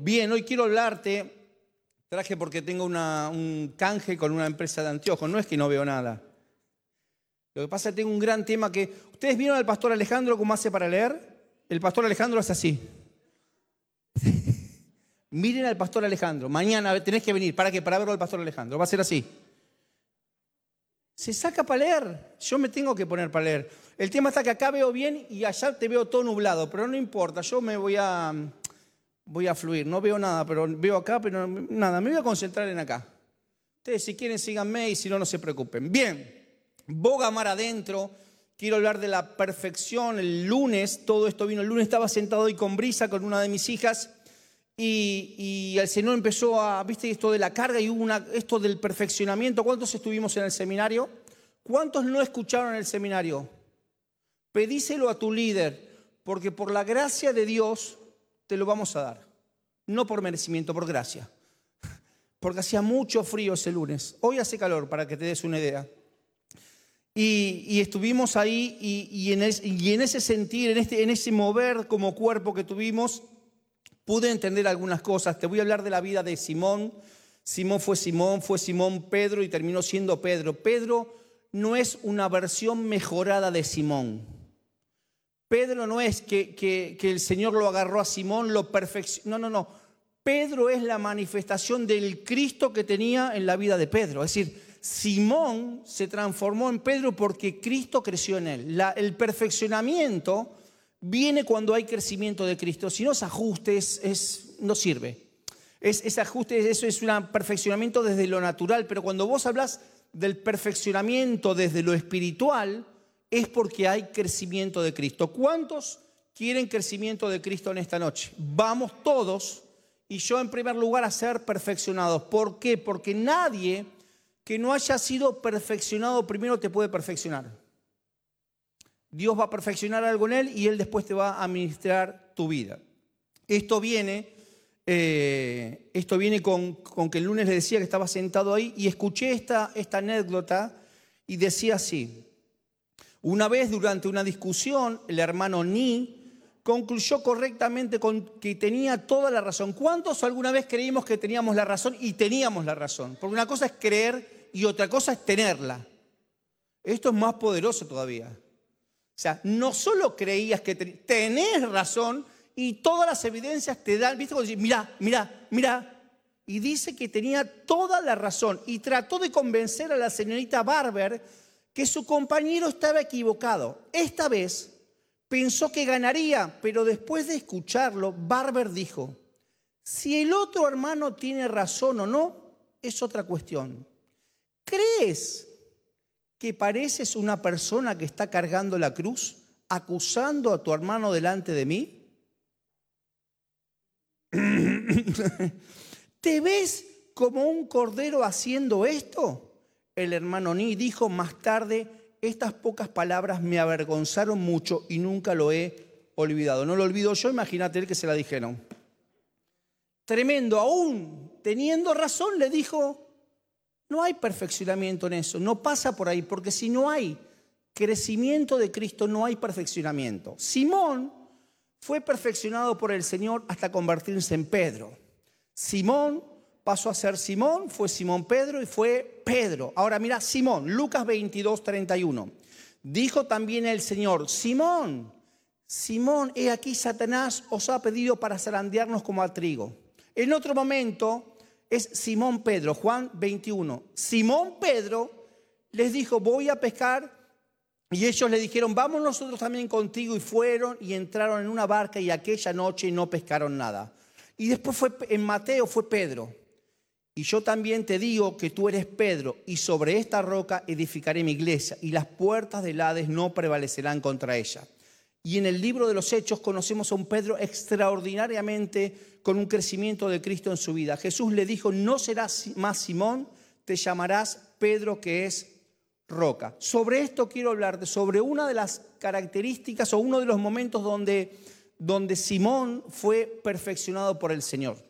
Bien, hoy quiero hablarte, traje porque tengo un canje con una empresa de anteojos, no es que no veo nada. Lo que pasa es que tengo un gran tema que... ¿Ustedes vieron al pastor Alejandro cómo hace para leer? El pastor Alejandro es así. Miren al pastor Alejandro. Mañana tenés que venir. ¿Para qué? Para verlo al pastor Alejandro. Va a ser así. Se saca para leer. Yo me tengo que poner para leer. El tema está que acá veo bien y allá te veo todo nublado, pero no importa. Yo me voy a voy a fluir. No veo nada, pero veo acá, pero nada, me voy a concentrar en acá. Ustedes si quieren síganme y si no, no se preocupen. Bien, boga mar adentro. Quiero hablar de la perfección. El lunes, todo esto vino. El lunes estaba sentado hoy con Brisa, con una de mis hijas, y, el Señor empezó a, viste, esto de la carga y hubo esto del perfeccionamiento. ¿Cuántos estuvimos en el seminario? ¿Cuántos no escucharon el seminario? Pedíselo a tu líder, porque por la gracia de Dios te lo vamos a dar. No por merecimiento, por gracia. Porque hacía mucho frío ese lunes. Hoy hace calor, para que te des una idea. Y, estuvimos ahí y, en ese sentir, en, este, en ese mover como cuerpo que tuvimos, pude entender algunas cosas. Te voy a hablar de la vida de Simón. Simón fue Simón, fue Simón Pedro y terminó siendo Pedro. Pedro no es una versión mejorada de Simón. Pedro no es que, el Señor lo agarró a Simón, lo perfeccionó. No, no, no. Pedro es la manifestación del Cristo que tenía en la vida de Pedro. Es decir, Simón se transformó en Pedro porque Cristo creció en él. el perfeccionamiento viene cuando hay crecimiento de Cristo. Si no es ajuste, es, no sirve. Es, ese ajuste, eso es un perfeccionamiento desde lo natural. Pero cuando vos hablas del perfeccionamiento desde lo espiritual, es porque hay crecimiento de Cristo. ¿Cuántos quieren crecimiento de Cristo en esta noche? Vamos todos y yo en primer lugar a ser perfeccionados. ¿Por qué? Porque nadie que no haya sido perfeccionado primero te puede perfeccionar. Dios va a perfeccionar algo en él y él después te va a administrar tu vida. Esto viene, eh, esto viene con, que el lunes le decía que estaba sentado ahí y escuché esta, esta anécdota y decía así, una vez durante una discusión, el hermano Ni concluyó correctamente con que tenía toda la razón. ¿Cuántos alguna vez creímos que teníamos la razón y teníamos la razón? Porque una cosa es creer y otra cosa es tenerla. Esto es más poderoso todavía. O sea, no solo creías que tenés razón y todas las evidencias te dan, ¿viste? Cuando dices, mira, mira, mira. Y dice que tenía toda la razón y trató de convencer a la señorita Barber que su compañero estaba equivocado. Esta vez pensó que ganaría, pero después de escucharlo, Barber dijo, si el otro hermano tiene razón o no, es otra cuestión. ¿Crees que pareces una persona que está cargando la cruz, acusando a tu hermano delante de mí? ¿Te ves como un cordero haciendo esto? El hermano Ni dijo más tarde, estas pocas palabras me avergonzaron mucho y nunca lo he olvidado. No lo olvido yo, imagínate el que se la dijeron. Tremendo, aún teniendo razón, le dijo, no hay perfeccionamiento en eso, no pasa por ahí, porque si no hay crecimiento de Cristo, no hay perfeccionamiento. Simón fue perfeccionado por el Señor hasta convertirse en Pedro. Simón pasó a ser Simón, fue Simón Pedro y fue Pedro. Ahora mira, Simón, Lucas 22, 31. Dijo también el Señor, Simón, Simón, he aquí Satanás os ha pedido para zarandearnos como al trigo. En otro momento es Simón Pedro, Juan 21. Simón Pedro les dijo, voy a pescar. Y ellos le dijeron, vamos nosotros también contigo. Y fueron y entraron en una barca y aquella noche no pescaron nada. Y después fue en Mateo fue Pedro. Y yo también te digo que tú eres Pedro, y sobre esta roca edificaré mi iglesia, y las puertas del Hades no prevalecerán contra ella. Y en el libro de los Hechos conocemos a un Pedro extraordinariamente con un crecimiento de Cristo en su vida. Jesús le dijo, no serás más Simón, te llamarás Pedro que es roca. Sobre esto quiero hablarte, sobre una de las características o uno de los momentos donde, donde Simón fue perfeccionado por el Señor.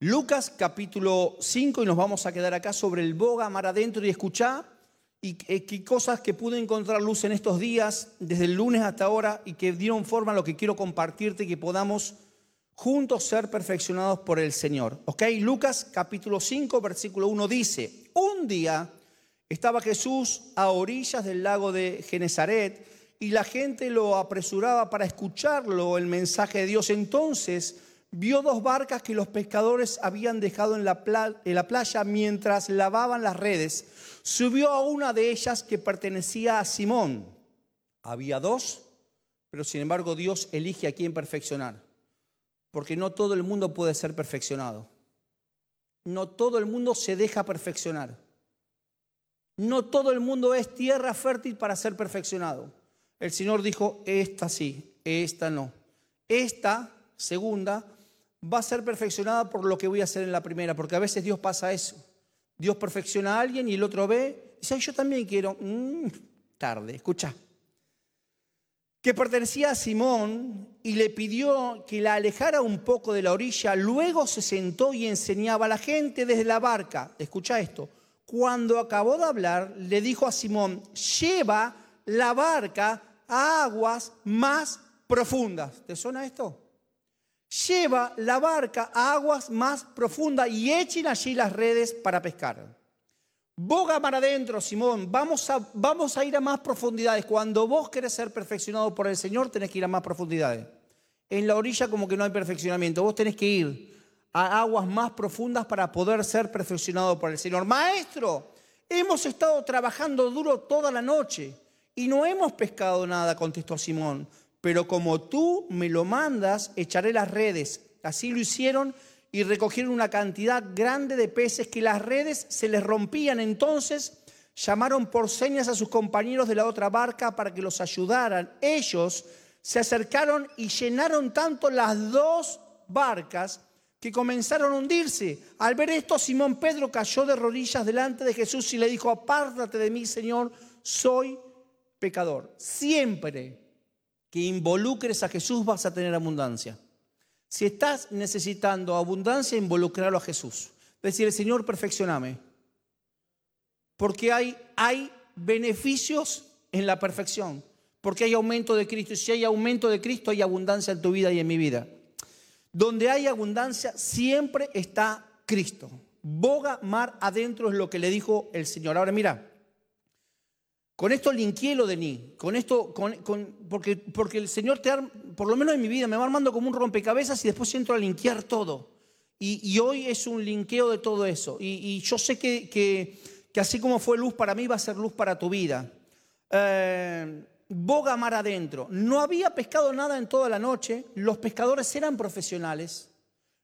Lucas capítulo 5 y nos vamos a quedar acá sobre el boga mar adentro y escuchar y eh, cosas que pude encontrar luz en estos días, desde el lunes hasta ahora, y que dieron forma a lo que quiero compartirte que podamos juntos ser perfeccionados por el Señor. ¿Ok? Lucas capítulo 5, versículo 1 dice, un día estaba Jesús a orillas del lago de Genezaret y la gente lo apresuraba para escucharlo, el mensaje de Dios. Entonces vio dos barcas que los pescadores habían dejado en la, en la playa mientras lavaban las redes. Subió a una de ellas que pertenecía a Simón. Había dos, pero sin embargo Dios elige a quién perfeccionar. Porque no todo el mundo puede ser perfeccionado. No todo el mundo se deja perfeccionar. No todo el mundo es tierra fértil para ser perfeccionado. El Señor dijo, esta sí, esta no. Esta segunda va a ser perfeccionada por lo que voy a hacer en la primera, porque a veces Dios pasa eso. Dios perfecciona a alguien y el otro ve y dice, yo también quiero. Mm, tarde, escucha. Que pertenecía a Simón y le pidió que la alejara un poco de la orilla. Luego se sentó y enseñaba a la gente desde la barca. Escucha esto. Cuando acabó de hablar, le dijo a Simón, lleva la barca a aguas más profundas. ¿Te suena esto? Lleva la barca a aguas más profundas y echen allí las redes para pescar. Boga para adentro, Simón. Vamos a, vamos a ir a más profundidades. Cuando vos querés ser perfeccionado por el Señor, tenés que ir a más profundidades. En la orilla como que no hay perfeccionamiento. Vos tenés que ir a aguas más profundas para poder ser perfeccionado por el Señor. Maestro, hemos estado trabajando duro toda la noche y no hemos pescado nada, contestó Simón. Pero como tú me lo mandas, echaré las redes. Así lo hicieron y recogieron una cantidad grande de peces que las redes se les rompían. Entonces llamaron por señas a sus compañeros de la otra barca para que los ayudaran. Ellos se acercaron y llenaron tanto las dos barcas que comenzaron a hundirse. Al ver esto, Simón Pedro cayó de rodillas delante de Jesús y le dijo, apártate de mí, Señor, soy pecador. Siempre que involucres a Jesús vas a tener abundancia. Si estás necesitando abundancia, involucrarlo a Jesús. Decir, Señor, perfeccioname. Porque hay, hay beneficios en la perfección. Porque hay aumento de Cristo. Y si hay aumento de Cristo, hay abundancia en tu vida y en mi vida. Donde hay abundancia, siempre está Cristo. Boga mar adentro es lo que le dijo el Señor. Ahora mira, con esto linqué lo de ni, con esto, con, porque, porque el Señor te por lo menos en mi vida, me va armando como un rompecabezas y después entro a linkear todo. Y, hoy es un linkeo de todo eso. Y, yo sé que, que, así como fue luz para mí, va a ser luz para tu vida. Eh, boga mar adentro. No había pescado nada en toda la noche. Los pescadores eran profesionales.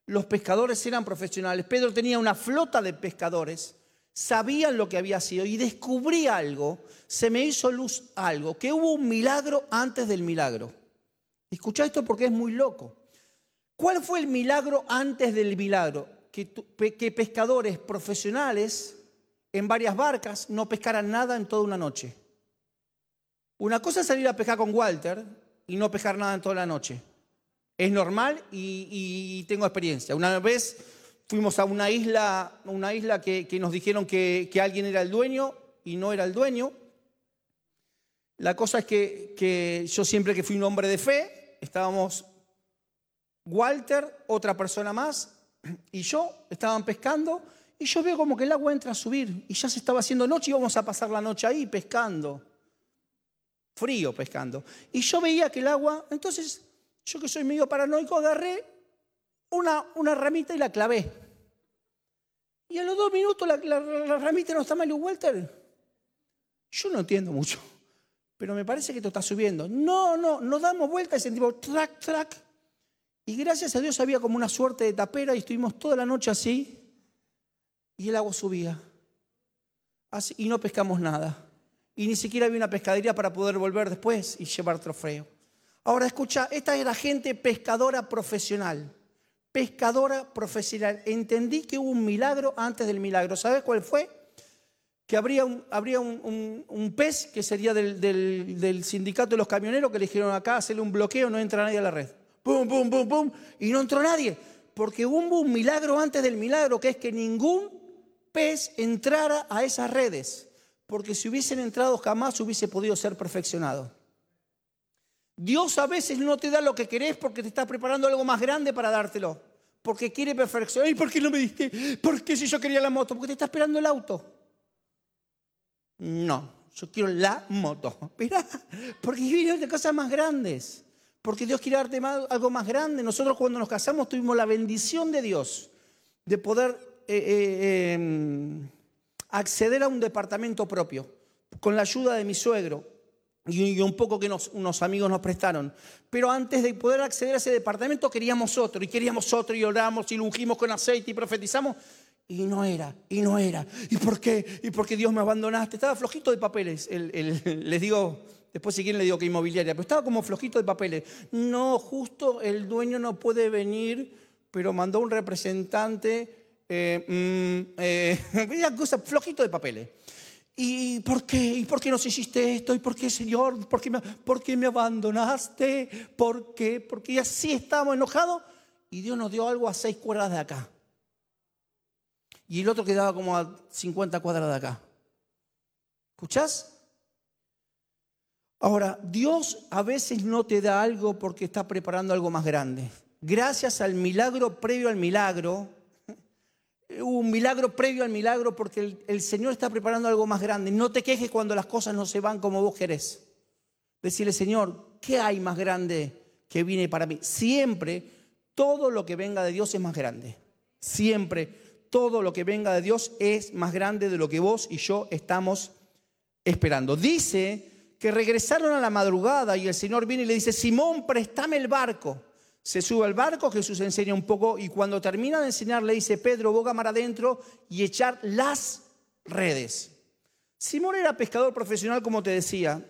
Los pescadores eran profesionales. Pedro tenía una flota de pescadores sabían lo que había sido y descubrí algo, se me hizo luz algo, que hubo un milagro antes del milagro. Escucha esto porque es muy loco. ¿Cuál fue el milagro antes del milagro? Que, pescadores profesionales en varias barcas no pescaran nada en toda una noche. Una cosa es salir a pescar con Walter y no pescar nada en toda la noche. Es normal y tengo experiencia. Una vez fuimos a una isla, una isla que, nos dijeron que, alguien era el dueño y no era el dueño. La cosa es que, que yo siempre que fui un hombre de fe, estábamos Walter, otra persona más, y yo estaban pescando, y yo veo como que el agua entra a subir, y ya se estaba haciendo noche y íbamos a pasar la noche ahí pescando, frío pescando. Y yo veía que el agua, entonces yo que soy medio paranoico, agarré una, ramita y la clavé. Y a los dos minutos la, ramita no está mal, Walter. Yo no entiendo mucho, pero me parece que esto está subiendo. No, no, nos damos vuelta y sentimos track, track. Y gracias a Dios había como una suerte de tapera y estuvimos toda la noche así y el agua subía. Y no pescamos nada. Y ni siquiera había una pescadería para poder volver después y llevar trofeo. Ahora escucha, esta era gente pescadora profesional pescadora profesional. Entendí que hubo un milagro antes del milagro. ¿Sabes cuál fue? Que habría un, habría un, pez que sería del, sindicato de los camioneros que le dijeron acá hacerle un bloqueo, no entra nadie a la red. ¡Pum, pum, pum, pum! Y no entró nadie. Porque hubo un milagro antes del milagro, que es que ningún pez entrara a esas redes. Porque si hubiesen entrado jamás hubiese podido ser perfeccionado. Dios a veces no te da lo que querés porque te está preparando algo más grande para dártelo. Porque quiere perfeccionar. ¿Y por qué no me diste? ¿Por qué si yo quería la moto? Porque te está esperando el auto. No, yo quiero la moto. Mira, porque quiere darte cosas más grandes. Porque Dios quiere darte algo más grande. Nosotros cuando nos casamos tuvimos la bendición de Dios de poder eh, eh, em, acceder a un departamento propio con la ayuda de mi suegro y un poco que unos amigos nos prestaron. Pero antes de poder acceder a ese departamento queríamos otro, y queríamos otro, y oramos, y lo ungimos con aceite, y profetizamos, y no era, y no era. ¿Y por qué? ¿Y por qué Dios me abandonaste? Estaba flojito de papeles. les digo, después si quieren le digo que inmobiliaria, pero estaba como flojito de papeles. No, justo el dueño no puede venir, pero mandó un representante, eh, mm, eh, flojito de papeles. ¿Y por qué? ¿Y por qué nos hiciste esto? ¿Y por qué, Señor? ¿Por qué me, por qué me abandonaste? ¿Por qué? Porque así estábamos enojados y Dios nos dio algo a seis cuadras de acá. Y el otro quedaba como a 50 cuadras de acá. ¿Escuchás? Ahora, Dios a veces no te da algo porque está preparando algo más grande. Gracias al milagro previo al milagro, un milagro previo al milagro porque el, Señor está preparando algo más grande. No te quejes cuando las cosas no se van como vos querés. Decirle, Señor, ¿qué hay más grande que viene para mí? Siempre todo lo que venga de Dios es más grande. Siempre todo lo que venga de Dios es más grande de lo que vos y yo estamos esperando. Dice que regresaron a la madrugada y el Señor viene y le dice, Simón, préstame el barco se sube al barco, Jesús enseña un poco y cuando termina de enseñar le dice, Pedro, boga mar adentro y echar las redes. Simón era pescador profesional, como te decía.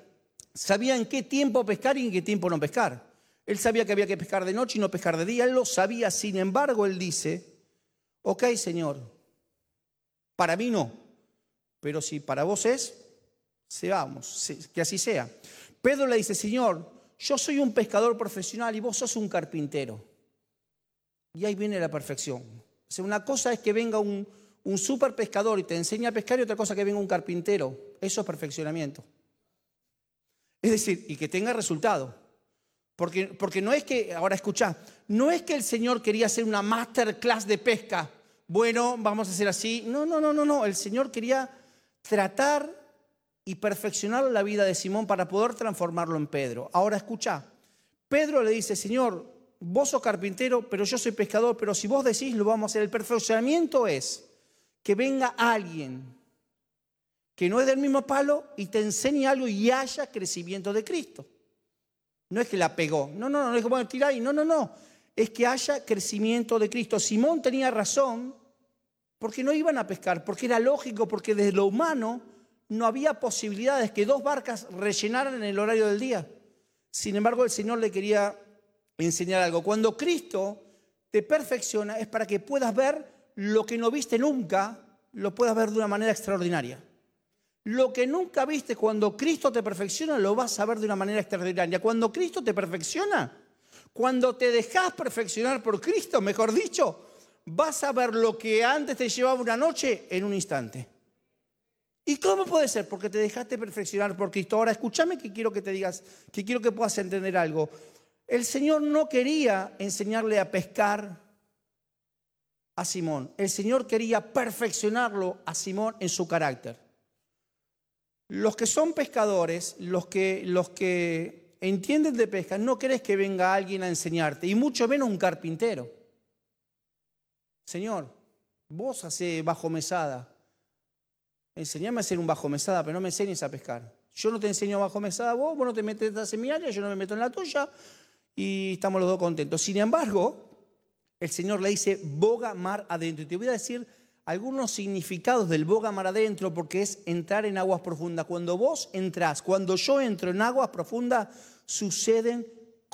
Sabía en qué tiempo pescar y en qué tiempo no pescar. Él sabía que había que pescar de noche y no pescar de día. Él lo sabía. Sin embargo, él dice, ok, Señor, para mí no. Pero si para vos es, seamos, que así sea. Pedro le dice, Señor, yo soy un pescador profesional y vos sos un carpintero. Y ahí viene la perfección. O sea, una cosa es que venga un, super pescador y te enseña a pescar y otra cosa que venga un carpintero. Eso es perfeccionamiento. Es decir, y que tenga resultado. Porque, porque no es que, ahora escucha, no es que el Señor quería hacer una masterclass de pesca. Bueno, vamos a hacer así. No, no, no, no, no. El Señor quería tratar y perfeccionar la vida de Simón para poder transformarlo en Pedro. Ahora escucha, Pedro le dice, Señor, vos sos carpintero, pero yo soy pescador, pero si vos decís lo vamos a hacer. El perfeccionamiento es que venga alguien que no es del mismo palo y te enseñe algo y haya crecimiento de Cristo. No es que la pegó, no, no, no, no es que tirar ahí, no, no, no. Es que haya crecimiento de Cristo. Simón tenía razón porque no iban a pescar, porque era lógico, porque desde lo humano no había posibilidades que dos barcas rellenaran en el horario del día. Sin embargo, el Señor le quería enseñar algo. Cuando Cristo te perfecciona es para que puedas ver lo que no viste nunca, lo puedas ver de una manera extraordinaria. Lo que nunca viste cuando Cristo te perfecciona, lo vas a ver de una manera extraordinaria. Cuando Cristo te perfecciona, cuando te dejas perfeccionar por Cristo, mejor dicho, vas a ver lo que antes te llevaba una noche en un instante. ¿Y cómo puede ser? Porque te dejaste perfeccionar por Cristo. Ahora escúchame que quiero que te digas, que quiero que puedas entender algo. El Señor no quería enseñarle a pescar a Simón. El Señor quería perfeccionarlo a Simón en su carácter. Los que son pescadores, los que, los que entienden de pesca, no querés que venga alguien a enseñarte, y mucho menos un carpintero. Señor, vos hacés bajo mesada, enseñame a hacer un bajo mesada, pero no me enseñes a pescar. Yo no te enseño bajo mesada vos, vos no te metes en mi área, yo no me meto en la tuya y estamos los dos contentos. Sin embargo, el Señor le dice boga mar adentro. Y te voy a decir algunos significados del boga mar adentro porque es entrar en aguas profundas. Cuando vos entras, cuando yo entro en aguas profundas, suceden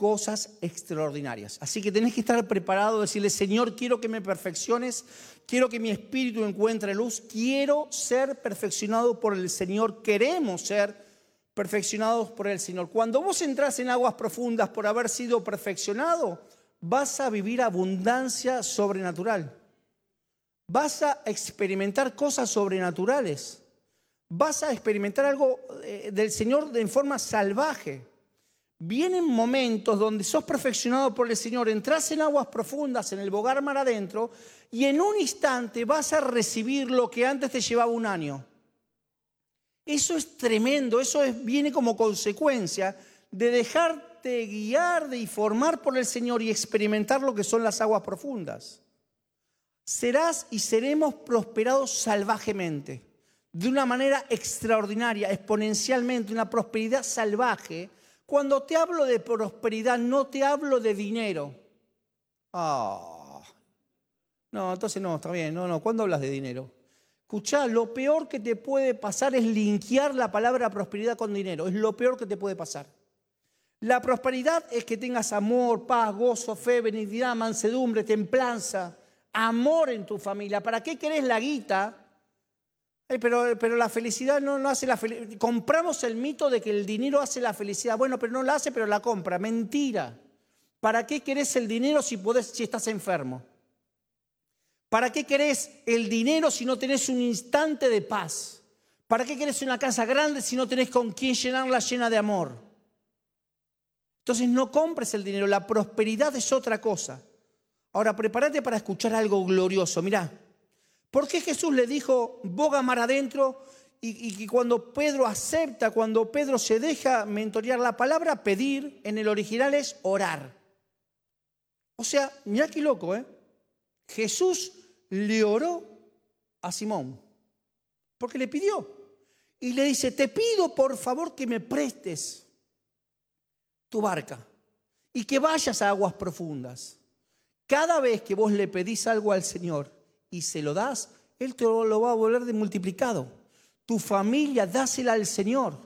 cosas extraordinarias. Así que tenés que estar preparado, decirle, Señor, quiero que me perfecciones, quiero que mi espíritu encuentre luz, quiero ser perfeccionado por el Señor, queremos ser perfeccionados por el Señor. Cuando vos entras en aguas profundas por haber sido perfeccionado, vas a vivir abundancia sobrenatural. Vas a experimentar cosas sobrenaturales. Vas a experimentar algo eh, del Señor en forma salvaje vienen momentos donde sos perfeccionado por el Señor, entras en aguas profundas, en el bogar mar adentro, y en un instante vas a recibir lo que antes te llevaba un año. Eso es tremendo, eso viene como consecuencia de dejarte guiar, de informar por el Señor y experimentar lo que son las aguas profundas. Serás y seremos prosperados salvajemente, de una manera extraordinaria, exponencialmente, una prosperidad salvaje cuando te hablo de prosperidad, no te hablo de dinero. Ah. No, entonces no, está bien. No, no. ¿Cuándo hablas de dinero? Escuchá, lo peor que te puede pasar es linkear la palabra prosperidad con dinero. Es lo peor que te puede pasar. La prosperidad es que tengas amor, paz, gozo, fe, benignidad, mansedumbre, templanza, amor en tu familia. ¿Para qué querés la guita pero, la felicidad no, hace la felicidad. Compramos el mito de que el dinero hace la felicidad. Bueno, pero no la hace, pero la compra. Mentira. ¿Para qué querés el dinero si, si estás enfermo? ¿Para qué querés el dinero si no tenés un instante de paz? ¿Para qué querés una casa grande si no tenés con quién llenarla llena de amor? Entonces no compres el dinero. La prosperidad es otra cosa. Ahora, prepárate para escuchar algo glorioso. Mirá, ¿Por qué Jesús le dijo, boga mar adentro? Y, que cuando Pedro acepta, cuando Pedro se deja mentorear la palabra, pedir en el original es orar. O sea, mira qué loco, ¿eh? Jesús le oró a Simón, porque le pidió. Y le dice, te pido por favor que me prestes tu barca y que vayas a aguas profundas. Cada vez que vos le pedís algo al Señor, y se lo das, Él te lo va a volver de multiplicado. Tu familia, dásela al Señor.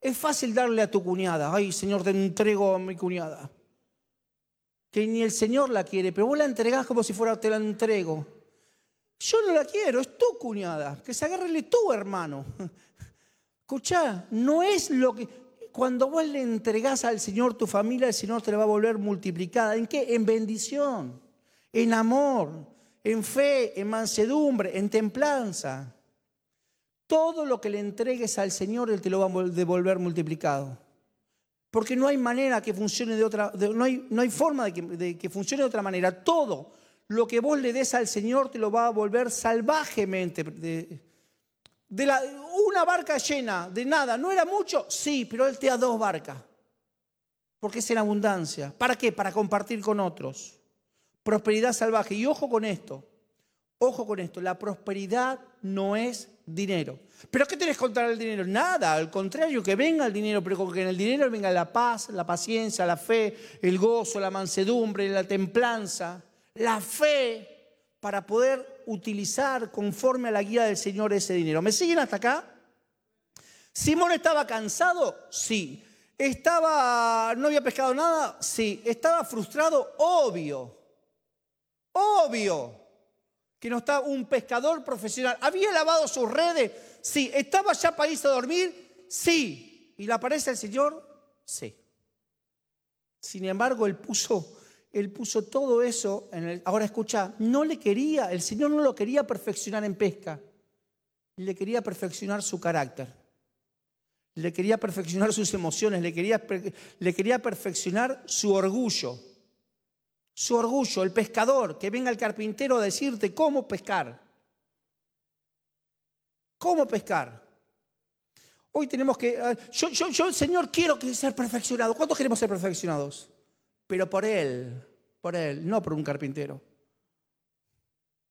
Es fácil darle a tu cuñada, ay Señor, te entrego a mi cuñada. Que ni el Señor la quiere, pero vos la entregás como si fuera te la entrego. Yo no la quiero, es tu cuñada, que se agarrele tu hermano. Escuchá, no es lo que... Cuando vos le entregás al Señor tu familia, el Señor te la va a volver multiplicada. ¿En qué? En bendición, en amor, en fe, en mansedumbre, en templanza. Todo lo que le entregues al Señor, Él te lo va a devolver multiplicado. Porque no hay manera que funcione de otra, no, hay, no, hay, forma de que, funcione de otra manera. Todo lo que vos le des al Señor te lo va a volver salvajemente. De, de la, una barca llena de nada, ¿no era mucho? Sí, pero Él te da dos barcas. Porque es en abundancia. ¿Para qué? Para compartir con otros prosperidad salvaje. Y ojo con esto, ojo con esto, la prosperidad no es dinero. ¿Pero qué tenés contra el dinero? Nada, al contrario, que venga el dinero, pero que en el dinero venga la paz, la paciencia, la fe, el gozo, la mansedumbre, la templanza, la fe para poder utilizar conforme a la guía del Señor ese dinero. ¿Me siguen hasta acá? Simón estaba cansado, sí. Estaba, no había pescado nada, sí. Estaba frustrado, obvio. Obvio que no está un pescador profesional. ¿Había lavado sus redes? Sí. ¿Estaba ya para irse a dormir? Sí. ¿Y le aparece el Señor? Sí. Sin embargo, él puso, él puso todo eso en el... Ahora escucha, no le quería, el Señor no lo quería perfeccionar en pesca. Le quería perfeccionar su carácter. Le quería perfeccionar sus emociones, le quería, le quería perfeccionar su orgullo su orgullo, el pescador, que venga el carpintero a decirte cómo pescar. ¿Cómo pescar? Hoy tenemos que... Ah, yo, yo, yo, Señor, quiero ser perfeccionado. ¿Cuántos queremos ser perfeccionados? Pero por Él, por Él, no por un carpintero.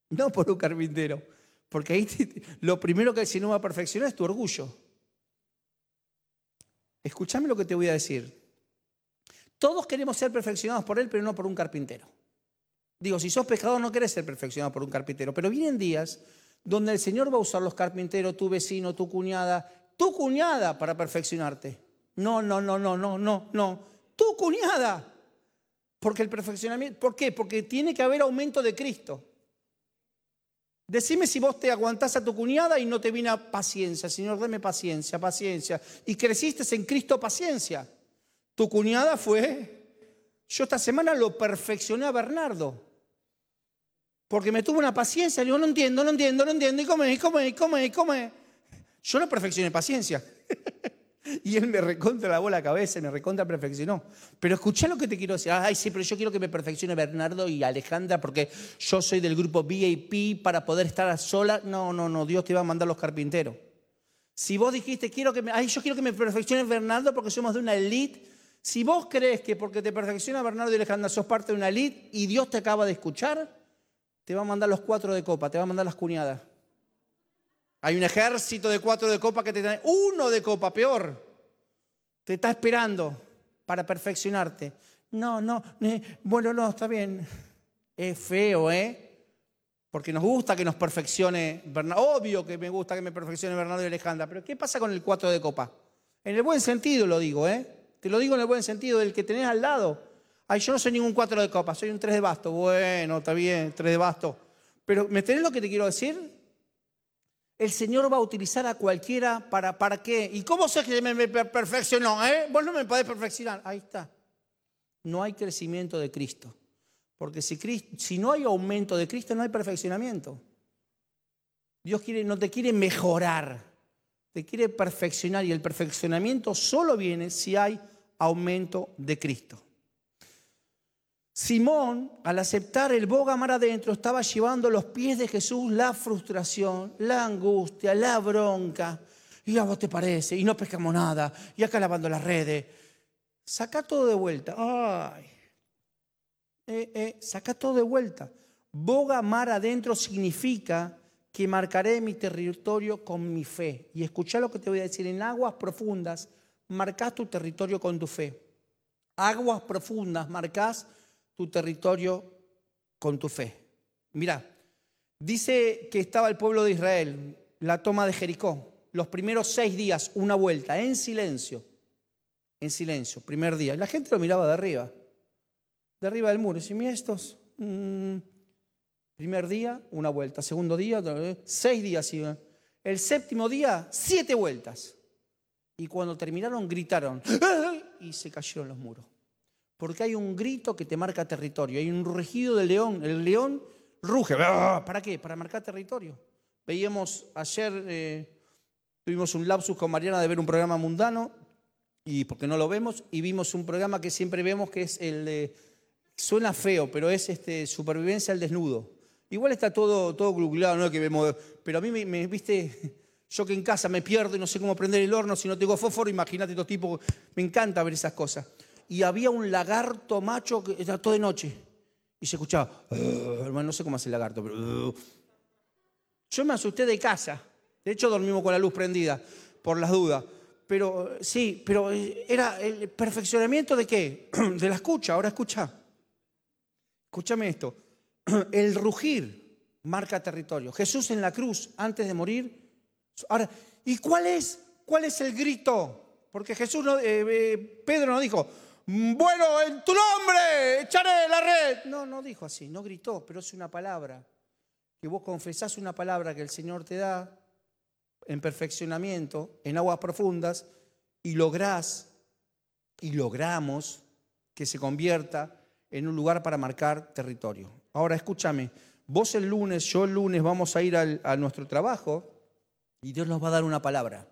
No por un carpintero. Porque ahí lo primero que el Señor va a perfeccionar es tu orgullo. Escúchame lo que te voy a decir. Todos queremos ser perfeccionados por Él, pero no por un carpintero. Digo, si sos pescador no querés ser perfeccionado por un carpintero, pero vienen días donde el Señor va a usar los carpinteros, tu vecino, tu cuñada, tu cuñada para perfeccionarte. No, no, no, no, no, no, no. Tu cuñada. Porque el perfeccionamiento, ¿por qué? Porque tiene que haber aumento de Cristo. Decime si vos te aguantás a tu cuñada y no te vino paciencia. Señor, dame paciencia, paciencia. Y creciste en Cristo paciencia. Tu cuñada fue, yo esta semana lo perfeccioné a Bernardo. Porque me tuvo una paciencia, le digo, no entiendo, no entiendo, no entiendo, y come, y come, y come, y come. Yo no perfeccioné paciencia. Y él me recontra lavó la cabeza, me recontra perfeccionó. Pero escuché lo que te quiero decir. Ay, sí, pero yo quiero que me perfeccione Bernardo y Alejandra porque yo soy del grupo VIP para poder estar a sola. No, no, no, Dios te va a mandar los carpinteros. Si vos dijiste, quiero que me, ay, yo quiero que me perfeccione Bernardo porque somos de una elite. Si vos crees que porque te perfecciona Bernardo y Alejandra sos parte de una elite y Dios te acaba de escuchar, te va a mandar los cuatro de copa, te va a mandar las cuñadas. Hay un ejército de cuatro de copa que te trae, uno de copa, peor. Te está esperando para perfeccionarte. No, no, bueno, no, está bien. Es feo, ¿eh? Porque nos gusta que nos perfeccione Bernardo. Obvio que me gusta que me perfeccione Bernardo y Alejandra, pero ¿qué pasa con el cuatro de copa? En el buen sentido lo digo, ¿eh? Te lo digo en el buen sentido, del que tenés al lado. Ay, yo no soy ningún cuatro de copa, soy un tres de basto. Bueno, está bien, tres de basto. Pero ¿me tenés lo que te quiero decir? El Señor va a utilizar a cualquiera para, ¿para qué? ¿Y cómo sé que me, perfeccionó? Eh? Vos no me podés perfeccionar. Ahí está. No hay crecimiento de Cristo. Porque si, si no hay aumento de Cristo, no hay perfeccionamiento. Dios quiere, no te quiere mejorar, te quiere perfeccionar y el perfeccionamiento solo viene si hay aumento de Cristo. Simón, al aceptar el boga mar adentro, estaba llevando a los pies de Jesús la frustración, la angustia, la bronca. Y a vos te parece, y no pescamos nada, y acá lavando las redes. Saca todo de vuelta. Ay. Eh, eh, saca todo de vuelta. Boga mar adentro significa que marcaré mi territorio con mi fe. Y escucha lo que te voy a decir. En aguas profundas, marcas tu territorio con tu fe. Aguas profundas, marcas tu territorio con tu fe. Mira, dice que estaba el pueblo de Israel, la toma de Jericó, los primeros seis días, una vuelta, en silencio, en silencio, primer día. La gente lo miraba de arriba, de arriba del muro. Y mira estos, mm, primer día, una vuelta, segundo día, seis días. El séptimo día, siete vueltas. Y cuando terminaron, gritaron, y se cayeron los muros porque hay un grito que te marca territorio, hay un rugido del león, el león ruge, ¡Ah! ¿para qué? Para marcar territorio. Veíamos ayer, eh, tuvimos un lapsus con Mariana de ver un programa mundano, y porque no lo vemos, y vimos un programa que siempre vemos que es el de, suena feo, pero es este, supervivencia al desnudo. Igual está todo, todo googleado, no que vemos, pero a mí me, viste, yo que en casa me pierdo y no sé cómo prender el horno, si no tengo fósforo, imagínate estos tipos, me encanta ver esas cosas y había un lagarto macho que todo de noche. Y se escuchaba, no sé cómo hace el lagarto, pero... yo me asusté de casa. De hecho, dormimos con la luz prendida, por las dudas. Pero sí, pero era el perfeccionamiento de qué? De la escucha. Ahora escucha. Escúchame esto. El rugir marca territorio. Jesús en la cruz, antes de morir. Ahora, ¿y cuál es? ¿Cuál es el grito? Porque Jesús, no, eh, eh, Pedro no dijo, bueno, en tu nombre echaré la red. No, no dijo así, no gritó, pero es una palabra. Que vos confesás una palabra que el Señor te da en perfeccionamiento, en aguas profundas, y lográs, y logramos que se convierta en un lugar para marcar territorio. Ahora escúchame, vos el lunes, yo el lunes vamos a ir a nuestro trabajo y Dios nos va a dar una palabra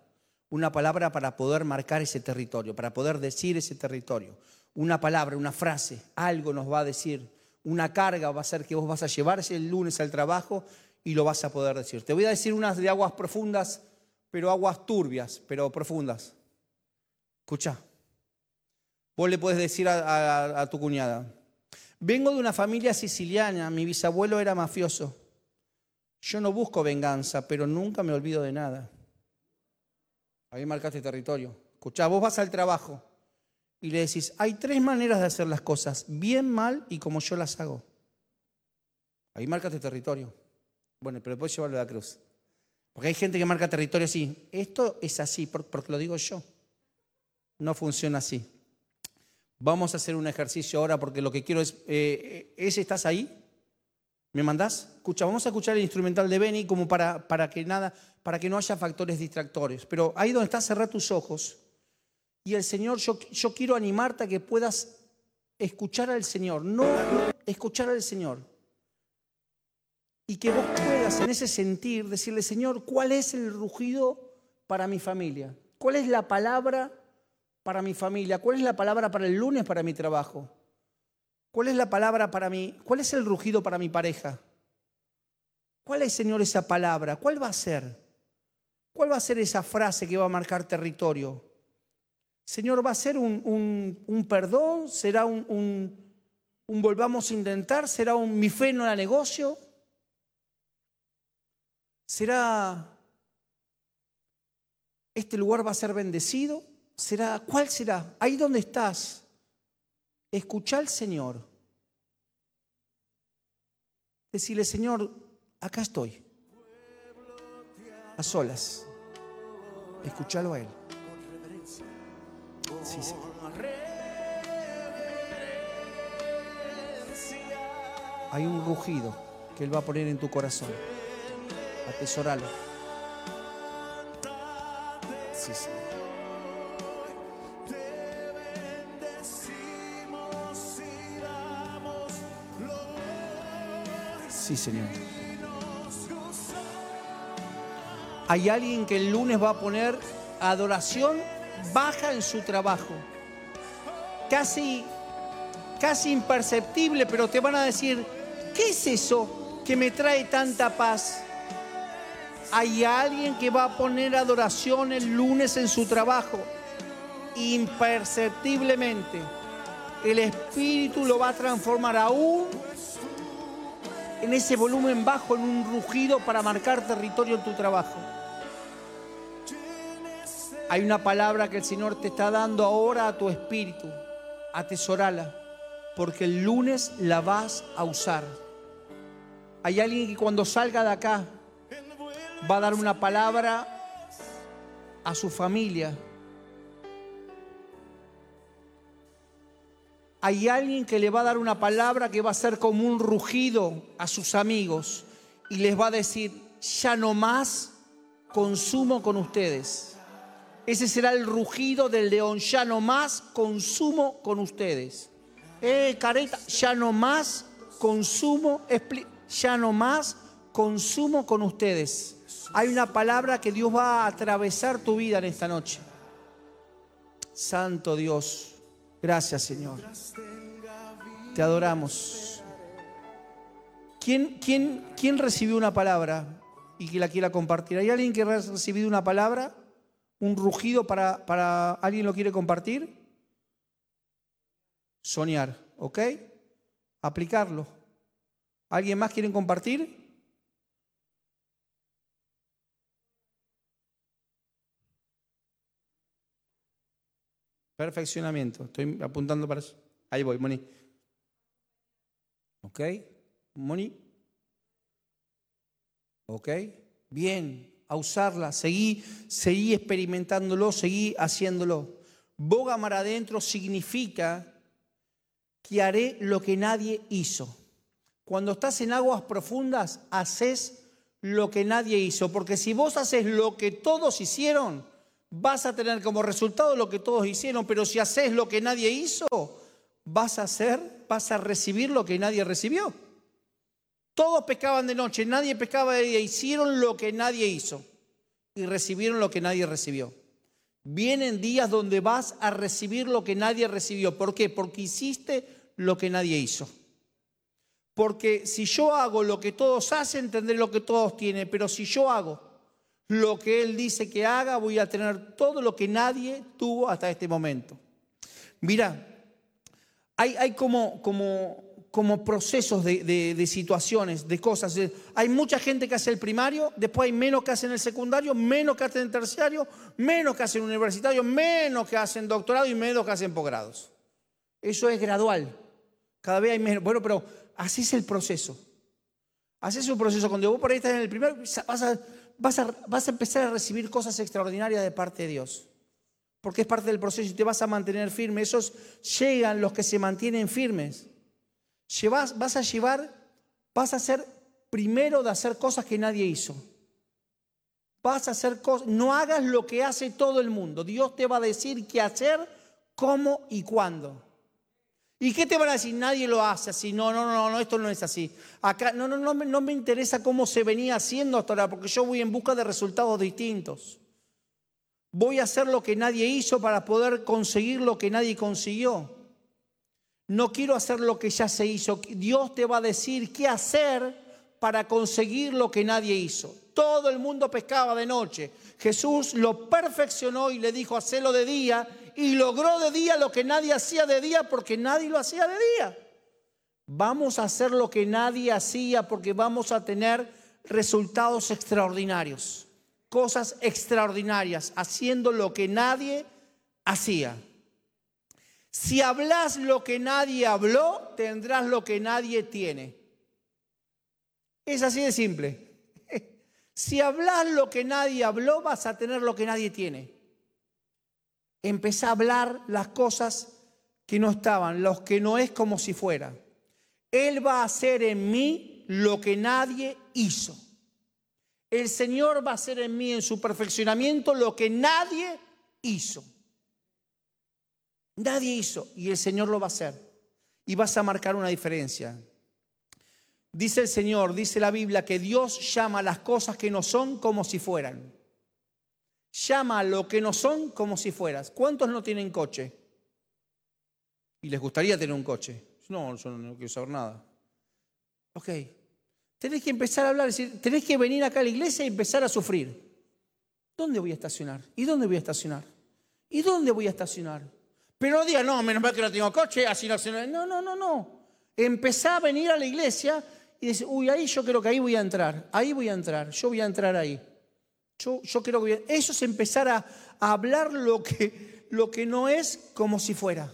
una palabra para poder marcar ese territorio, para poder decir ese territorio. Una palabra, una frase, algo nos va a decir. Una carga va a ser que vos vas a llevarse el lunes al trabajo y lo vas a poder decir. Te voy a decir unas de aguas profundas, pero aguas turbias, pero profundas. Escucha. Vos le puedes decir a tu cuñada, vengo de una familia siciliana, mi bisabuelo era mafioso. Yo no busco venganza, pero nunca me olvido de nada. Ahí marcaste territorio. Escuchá, vos vas al trabajo y le decís, hay tres maneras de hacer las cosas, bien, mal y como yo las hago. Ahí marcaste territorio. Bueno, pero después llevarlo a la cruz. Porque hay gente que marca territorio así. Esto es así porque lo digo yo. No funciona así. Vamos a hacer un ejercicio ahora porque lo que quiero es, eh, ¿ese estás ahí? ¿Me mandás? Escucha, vamos a escuchar el instrumental de Benny como para, para que nada, para que no haya factores distractores. Pero ahí donde estás, cerrar tus ojos. Y el Señor, yo, yo quiero animarte a que puedas escuchar al Señor, no escuchar al Señor. Y que vos puedas en ese sentir decirle, Señor, ¿cuál es el rugido para mi familia? ¿Cuál es la palabra para mi familia? ¿Cuál es la palabra para el lunes para mi trabajo? ¿Cuál es la palabra para mí? ¿Cuál es el rugido para mi pareja? ¿Cuál es, Señor, esa palabra? ¿Cuál va a ser? ¿Cuál va a ser esa frase que va a marcar territorio? Señor, ¿va a ser un, perdón? ¿Será un, un, volvamos a intentar? ¿Será un mi fe no la negocio? ¿Será este lugar va a ser bendecido? ¿Será cuál será? Ahí donde estás. Escucha al Señor. Decirle, Señor, acá estoy. A solas. Escuchalo a Él. Sí, Hay un rugido que Él va a poner en tu corazón. Atesoralo. Sí, sí. Sí, Señor. Hay alguien que el lunes va a poner adoración baja en su trabajo. Casi, casi imperceptible, pero te van a decir, ¿qué es eso que me trae tanta paz? Hay alguien que va a poner adoración el lunes en su trabajo, imperceptiblemente. El Espíritu lo va a transformar aún en ese volumen bajo, en un rugido para marcar territorio en tu trabajo. Hay una palabra que el Señor te está dando ahora a tu espíritu. Atesorala, porque el lunes la vas a usar. Hay alguien que cuando salga de acá va a dar una palabra a su familia. Hay alguien que le va a dar una palabra que va a ser como un rugido a sus amigos y les va a decir, ya no más consumo con ustedes. Ese será el rugido del león. Ya no más consumo con ustedes. Eh, careta, ya no más consumo, ya no más consumo con ustedes. Hay una palabra que Dios va a atravesar tu vida en esta noche. Santo Dios, gracias Señor. Te adoramos. ¿Quién, quién, quién recibió una palabra y que la quiera compartir? ¿Hay alguien que ha recibido una palabra? un rugido para, para alguien lo quiere compartir? Soñar, ¿ok? Aplicarlo. ¿Alguien más quiere compartir? Perfeccionamiento. Estoy apuntando para eso. Ahí voy, Moni. ¿Ok? Moni. ¿Ok? Bien a usarla, seguí, seguí experimentándolo, seguí haciéndolo. Boga mar adentro significa que haré lo que nadie hizo. Cuando estás en aguas profundas, haces lo que nadie hizo, porque si vos haces lo que todos hicieron, vas a tener como resultado lo que todos hicieron, pero si haces lo que nadie hizo, vas a hacer, vas a recibir lo que nadie recibió. Todos pescaban de noche, nadie pescaba de día. Hicieron lo que nadie hizo y recibieron lo que nadie recibió. Vienen días donde vas a recibir lo que nadie recibió. ¿Por qué? Porque hiciste lo que nadie hizo. Porque si yo hago lo que todos hacen, tendré lo que todos tienen. Pero si yo hago lo que Él dice que haga, voy a tener todo lo que nadie tuvo hasta este momento. Mira, hay, como, procesos de, situaciones, de cosas. Hay mucha gente que hace el primario, después hay menos que hacen el secundario, menos que hacen el terciario, menos que hacen universitario, menos que hacen doctorado y menos que hacen posgrados. Eso es gradual. Cada vez hay menos. Bueno, pero así es el proceso. Así es un proceso. Cuando vos por ahí estás en el primero, vas a, vas, a, vas a empezar a recibir cosas extraordinarias de parte de Dios. Porque es parte del proceso y te vas a mantener firme. Esos llegan los que se mantienen firmes vas a llevar, vas a ser primero de hacer cosas que nadie hizo. Vas a hacer cosas, no hagas lo que hace todo el mundo. Dios te va a decir qué hacer, cómo y cuándo. ¿Y qué te van a decir? Nadie lo hace así. No, no, no, no, esto no es así. Acá, no, no, no, no me interesa cómo se venía haciendo hasta ahora, porque yo voy en busca de resultados distintos. Voy a hacer lo que nadie hizo para poder conseguir lo que nadie consiguió. No quiero hacer lo que ya se hizo. Dios te va a decir qué hacer para conseguir lo que nadie hizo. Todo el mundo pescaba de noche. Jesús lo perfeccionó y le dijo, hacelo de día. Y logró de día lo que nadie hacía de día porque nadie lo hacía de día. Vamos a hacer lo que nadie hacía porque vamos a tener resultados extraordinarios. Cosas extraordinarias, haciendo lo que nadie hacía. Si hablas lo que nadie habló, tendrás lo que nadie tiene. Es así de simple. Si hablas lo que nadie habló, vas a tener lo que nadie tiene. Empezá a hablar las cosas que no estaban, los que no es como si fuera. Él va a hacer en mí lo que nadie hizo. El Señor va a hacer en mí, en su perfeccionamiento, lo que nadie hizo. Nadie hizo y el Señor lo va a hacer. Y vas a marcar una diferencia. Dice el Señor, dice la Biblia, que Dios llama las cosas que no son como si fueran. Llama a lo que no son como si fueras. ¿Cuántos no tienen coche? Y les gustaría tener un coche. No, yo no quiero saber nada. Ok. Tenés que empezar a hablar, decir, tenés que venir acá a la iglesia y empezar a sufrir. ¿Dónde voy a estacionar? ¿Y dónde voy a estacionar? ¿Y dónde voy a estacionar? Pero no diga, no, menos mal que no tengo coche, así no se... No, no, no, no. Empezá a venir a la iglesia y decir, uy, ahí yo creo que ahí voy a entrar, ahí voy a entrar, yo voy a entrar ahí. Yo, yo creo que Eso es empezar a, hablar lo que, no es como si fuera.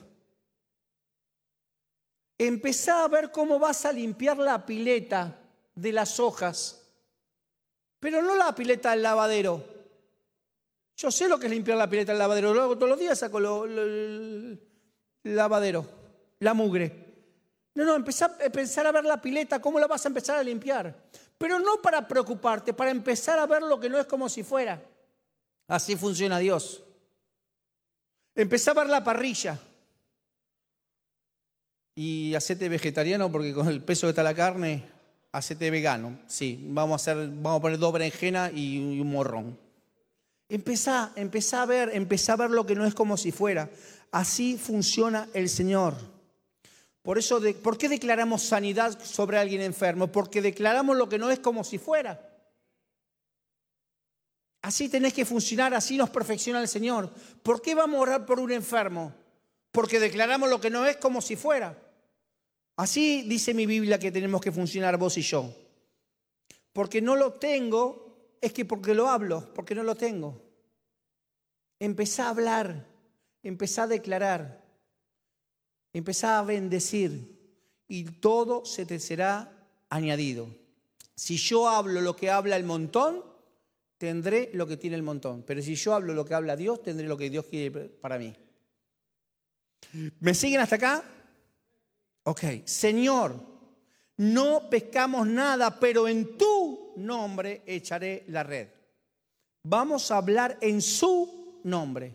Empezá a ver cómo vas a limpiar la pileta de las hojas, pero no la pileta del lavadero. Yo sé lo que es limpiar la pileta del lavadero. Todos los días saco el lavadero, la mugre. No, no, empezar, a pensar a ver la pileta, cómo la vas a empezar a limpiar. Pero no para preocuparte, para empezar a ver lo que no es como si fuera. Así funciona Dios. Empezá a ver la parrilla. Y hacete vegetariano porque con el peso que está la carne, hacete vegano. Sí, vamos a, hacer, vamos a poner dos berenjenas y un morrón. Empezá, empezá a ver, empezá a ver lo que no es como si fuera. Así funciona el Señor. Por eso, ¿por qué declaramos sanidad sobre alguien enfermo? Porque declaramos lo que no es como si fuera. Así tenés que funcionar, así nos perfecciona el Señor. ¿Por qué vamos a orar por un enfermo? Porque declaramos lo que no es como si fuera. Así dice mi Biblia que tenemos que funcionar vos y yo. Porque no lo tengo, es que porque lo hablo, porque no lo tengo. Empezá a hablar, empezá a declarar, empezá a bendecir y todo se te será añadido. Si yo hablo lo que habla el montón, tendré lo que tiene el montón. Pero si yo hablo lo que habla Dios, tendré lo que Dios quiere para mí. ¿Me siguen hasta acá? Ok, Señor, no pescamos nada, pero en tu nombre echaré la red. Vamos a hablar en su nombre.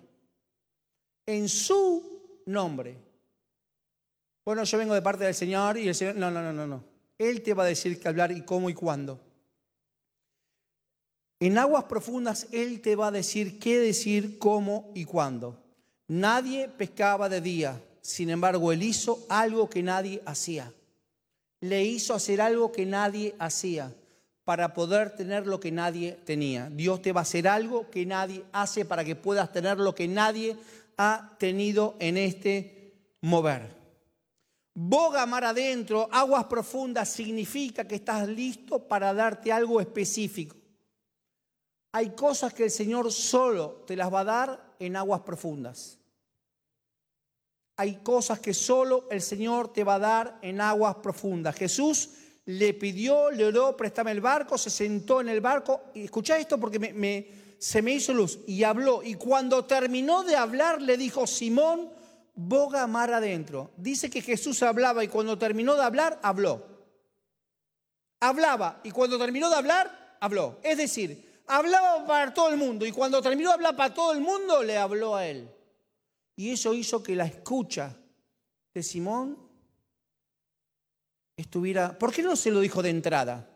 En su nombre. Bueno, yo vengo de parte del Señor y el Señor, no, no, no, no, no. Él te va a decir que hablar y cómo y cuándo. En aguas profundas Él te va a decir qué decir, cómo y cuándo. Nadie pescaba de día, sin embargo Él hizo algo que nadie hacía. Le hizo hacer algo que nadie hacía para poder tener lo que nadie tenía. Dios te va a hacer algo que nadie hace para que puedas tener lo que nadie ha tenido en este mover. Boga mar adentro, aguas profundas, significa que estás listo para darte algo específico. Hay cosas que el Señor solo te las va a dar en aguas profundas. Hay cosas que solo el Señor te va a dar en aguas profundas. Jesús le pidió, le oró, préstame el barco, se sentó en el barco. Y escucha esto porque se me hizo luz. Y habló. Y cuando terminó de hablar, le dijo, Simón, boga mar adentro. Dice que Jesús hablaba y cuando terminó de hablar, habló. Hablaba y cuando terminó de hablar, habló. Es decir, hablaba para todo el mundo y cuando terminó de hablar para todo el mundo, le habló a él. Y eso hizo que la escucha de Simón estuviera... ¿Por qué no se lo dijo de entrada?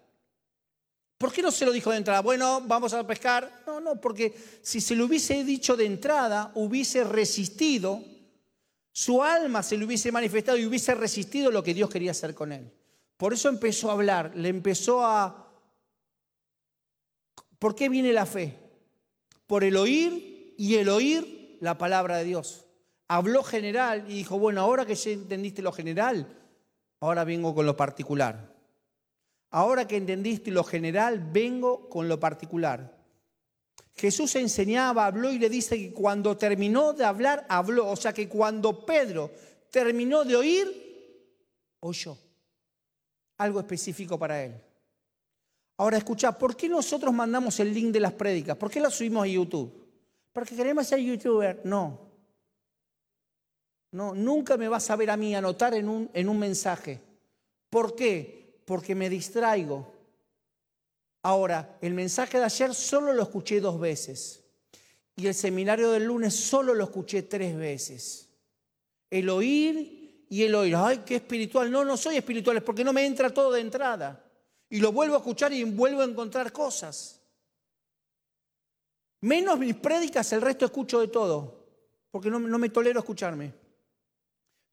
¿Por qué no se lo dijo de entrada? Bueno, vamos a pescar. No, no, porque si se lo hubiese dicho de entrada, hubiese resistido, su alma se le hubiese manifestado y hubiese resistido lo que Dios quería hacer con él. Por eso empezó a hablar, le empezó a... ¿Por qué viene la fe? Por el oír y el oír la palabra de Dios. Habló general y dijo, bueno, ahora que ya entendiste lo general, ahora vengo con lo particular. Ahora que entendiste lo general, vengo con lo particular. Jesús enseñaba, habló y le dice que cuando terminó de hablar, habló. O sea que cuando Pedro terminó de oír, oyó. Algo específico para él. Ahora escucha, ¿por qué nosotros mandamos el link de las prédicas? ¿Por qué las subimos a YouTube? ¿Porque queremos ser youtuber? No. No, nunca me vas a ver a mí anotar en un, en un mensaje. ¿Por qué? Porque me distraigo. Ahora, el mensaje de ayer solo lo escuché dos veces. Y el seminario del lunes solo lo escuché tres veces. El oír y el oír. Ay, qué espiritual. No, no soy espiritual, es porque no me entra todo de entrada. Y lo vuelvo a escuchar y vuelvo a encontrar cosas. Menos mis prédicas, el resto escucho de todo. Porque no, no me tolero escucharme.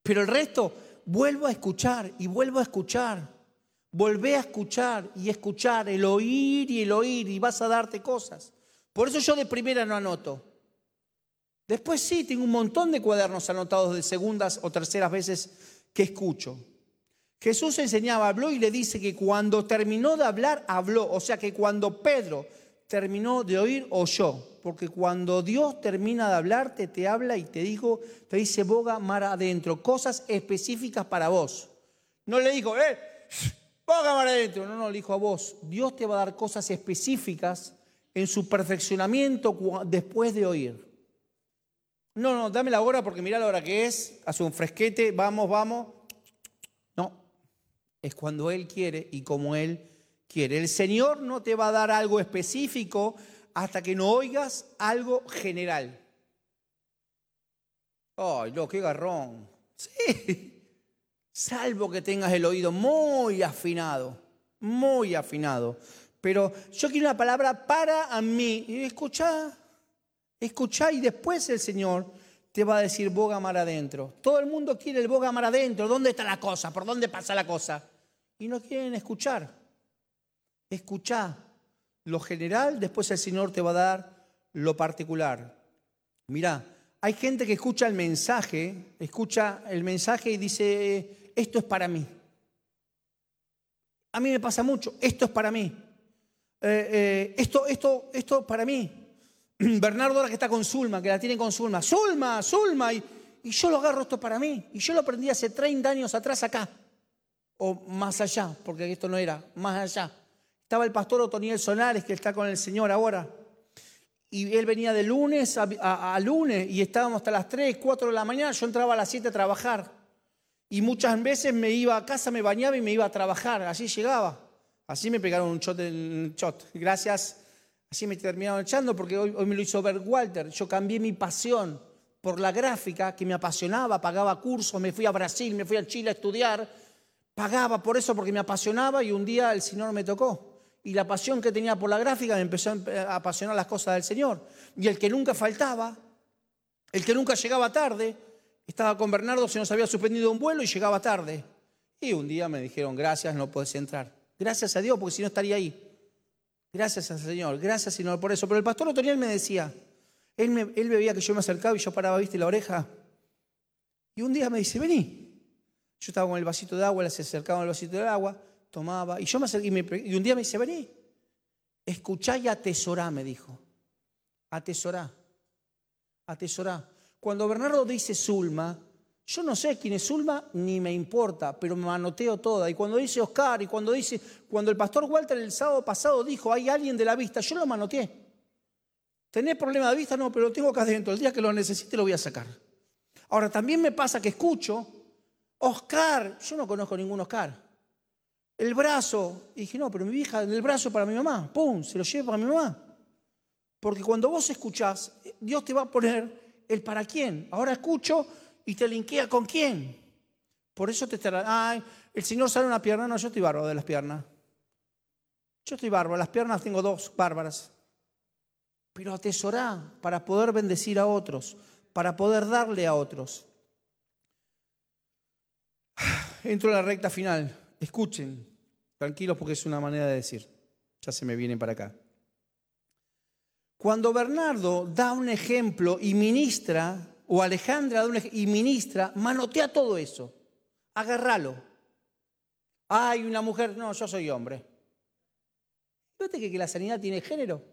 Pero el resto vuelvo a escuchar y vuelvo a escuchar. Volvé a escuchar y escuchar, el oír y el oír, y vas a darte cosas. Por eso yo de primera no anoto. Después sí, tengo un montón de cuadernos anotados de segundas o terceras veces que escucho. Jesús enseñaba, habló y le dice que cuando terminó de hablar, habló. O sea que cuando Pedro terminó de oír, oyó. Porque cuando Dios termina de hablarte, te habla y te digo, te dice boga mar adentro, cosas específicas para vos. No le digo, eh, boga mar adentro. No, no, le dijo a vos. Dios te va a dar cosas específicas en su perfeccionamiento después de oír. No, no, dame la hora porque mira la hora que es, hace un fresquete, vamos, vamos. No, es cuando Él quiere y como Él quiere. El Señor no te va a dar algo específico hasta que no oigas algo general. Ay, no, qué garrón. Sí, salvo que tengas el oído muy afinado, muy afinado. Pero yo quiero una palabra para mí. Escucha, escucha y después el Señor te va a decir boga mar adentro. Todo el mundo quiere el boga mar adentro. ¿Dónde está la cosa? ¿Por dónde pasa la cosa? Y no quieren escuchar. Escucha lo general, después el Señor te va a dar lo particular. Mira, hay gente que escucha el mensaje, escucha el mensaje y dice, esto es para mí. A mí me pasa mucho, esto es para mí. Eh, eh, esto, esto, esto para mí. Bernardo ahora que está con Zulma, que la tiene con Zulma. Zulma, Zulma. Y, y yo lo agarro esto para mí. Y yo lo aprendí hace 30 años atrás acá. O más allá, porque esto no era, más allá. Estaba el pastor Otoniel Sonares, que está con el Señor ahora. Y él venía de lunes a, lunes y estábamos hasta las 3, 4 de la mañana. Yo entraba a las 7 a trabajar. Y muchas veces me iba a casa, me bañaba y me iba a trabajar. Así llegaba. Así me pegaron un shot en. Gracias. Así me terminaron echando porque hoy, hoy me lo hizo ver Walter. Yo cambié mi pasión por la gráfica que me apasionaba, pagaba cursos, me fui a Brasil, me fui a Chile a estudiar. Pagaba por eso porque me apasionaba y un día el Señor me tocó y la pasión que tenía por la gráfica me empezó a apasionar las cosas del Señor. Y el que nunca faltaba, el que nunca llegaba tarde, estaba con Bernardo, se nos había suspendido un vuelo y llegaba tarde. Y un día me dijeron, gracias, no puedes entrar. Gracias a Dios, porque si no estaría ahí. Gracias al Señor, gracias Señor por eso. Pero el pastor Otoniel me decía, él, me, que yo me acercaba y yo paraba, viste, la oreja. Y un día me dice, vení. Yo estaba con el vasito de agua, él se acercaba el vasito de agua tomaba. Y yo me acerqué y, un día me dice, vení, escuchá y atesorá, me dijo. Atesorá, atesorá. Cuando Bernardo dice Zulma, yo no sé quién es Zulma, ni me importa, pero me anoteo toda. Y cuando dice Oscar, y cuando dice, cuando el pastor Walter el sábado pasado dijo, hay alguien de la vista, yo lo manoteé. ¿Tenés problema de vista? No, pero lo tengo acá adentro. El día que lo necesite lo voy a sacar. Ahora, también me pasa que escucho, Oscar, yo no conozco ningún Oscar el brazo. Y dije, no, pero mi hija, el brazo para mi mamá. ¡Pum! Se lo lleva para mi mamá. Porque cuando vos escuchás, Dios te va a poner el para quién. Ahora escucho y te linkea con quién. Por eso te estará, ay, el Señor sale una pierna, no, yo estoy barro de las piernas. Yo estoy bárbaro, las piernas tengo dos bárbaras. Pero atesorá para poder bendecir a otros, para poder darle a otros. Entro a la recta final. Escuchen, tranquilos porque es una manera de decir. Ya se me viene para acá. Cuando Bernardo da un ejemplo y ministra, o Alejandra da un ejemplo y ministra, manotea todo eso. Agárralo. Hay una mujer, no, yo soy hombre. Fíjate que, la sanidad tiene género.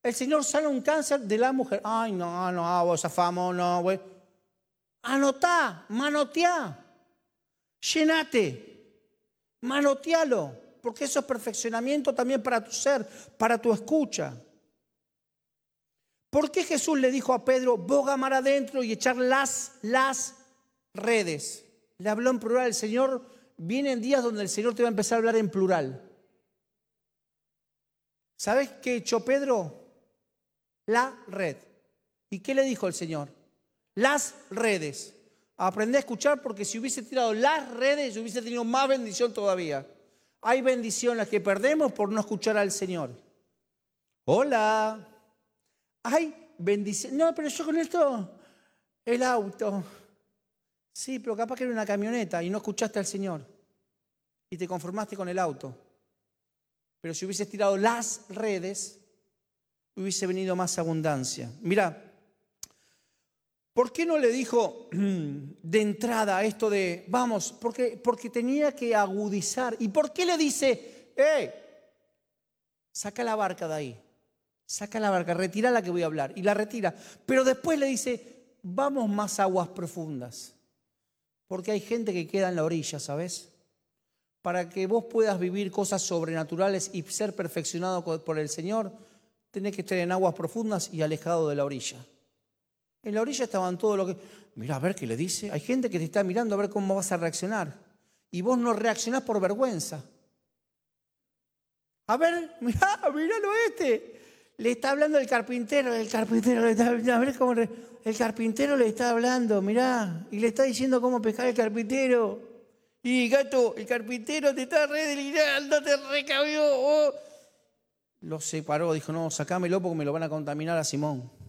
El Señor sana un cáncer de la mujer. Ay, no, no, vos afamos, no, güey. Anotá, manoteá, llenate, manotealo porque eso es perfeccionamiento también para tu ser, para tu escucha. ¿Por qué Jesús le dijo a Pedro, boga mar adentro y echar las, las redes? Le habló en plural. El Señor, viene en días donde el Señor te va a empezar a hablar en plural. ¿Sabes qué echó Pedro? La red. ¿Y qué le dijo el Señor? Las redes. Aprende a escuchar porque si hubiese tirado las redes, hubiese tenido más bendición todavía. Hay bendiciones que perdemos por no escuchar al Señor. Hola. Hay bendiciones. No, pero yo con esto, el auto. Sí, pero capaz que era una camioneta y no escuchaste al Señor. Y te conformaste con el auto. Pero si hubieses tirado las redes, hubiese venido más abundancia. Mira, ¿Por qué no le dijo de entrada esto de, vamos, porque, porque tenía que agudizar? ¿Y por qué le dice, eh, saca la barca de ahí, saca la barca, retira la que voy a hablar? Y la retira. Pero después le dice, vamos más aguas profundas. Porque hay gente que queda en la orilla, ¿sabes? Para que vos puedas vivir cosas sobrenaturales y ser perfeccionado por el Señor, tenés que estar en aguas profundas y alejado de la orilla. En la orilla estaban todos los que, mira a ver qué le dice. Hay gente que te está mirando a ver cómo vas a reaccionar. Y vos no reaccionás por vergüenza. A ver, mirá, miralo este. Le está hablando el carpintero, el carpintero le está a ver cómo el carpintero le está hablando, mirá, y le está diciendo cómo pescar el carpintero. Y gato, el carpintero te está redelirando, te recabió. Oh. Lo separó, dijo, no, sacámelo porque me lo van a contaminar a Simón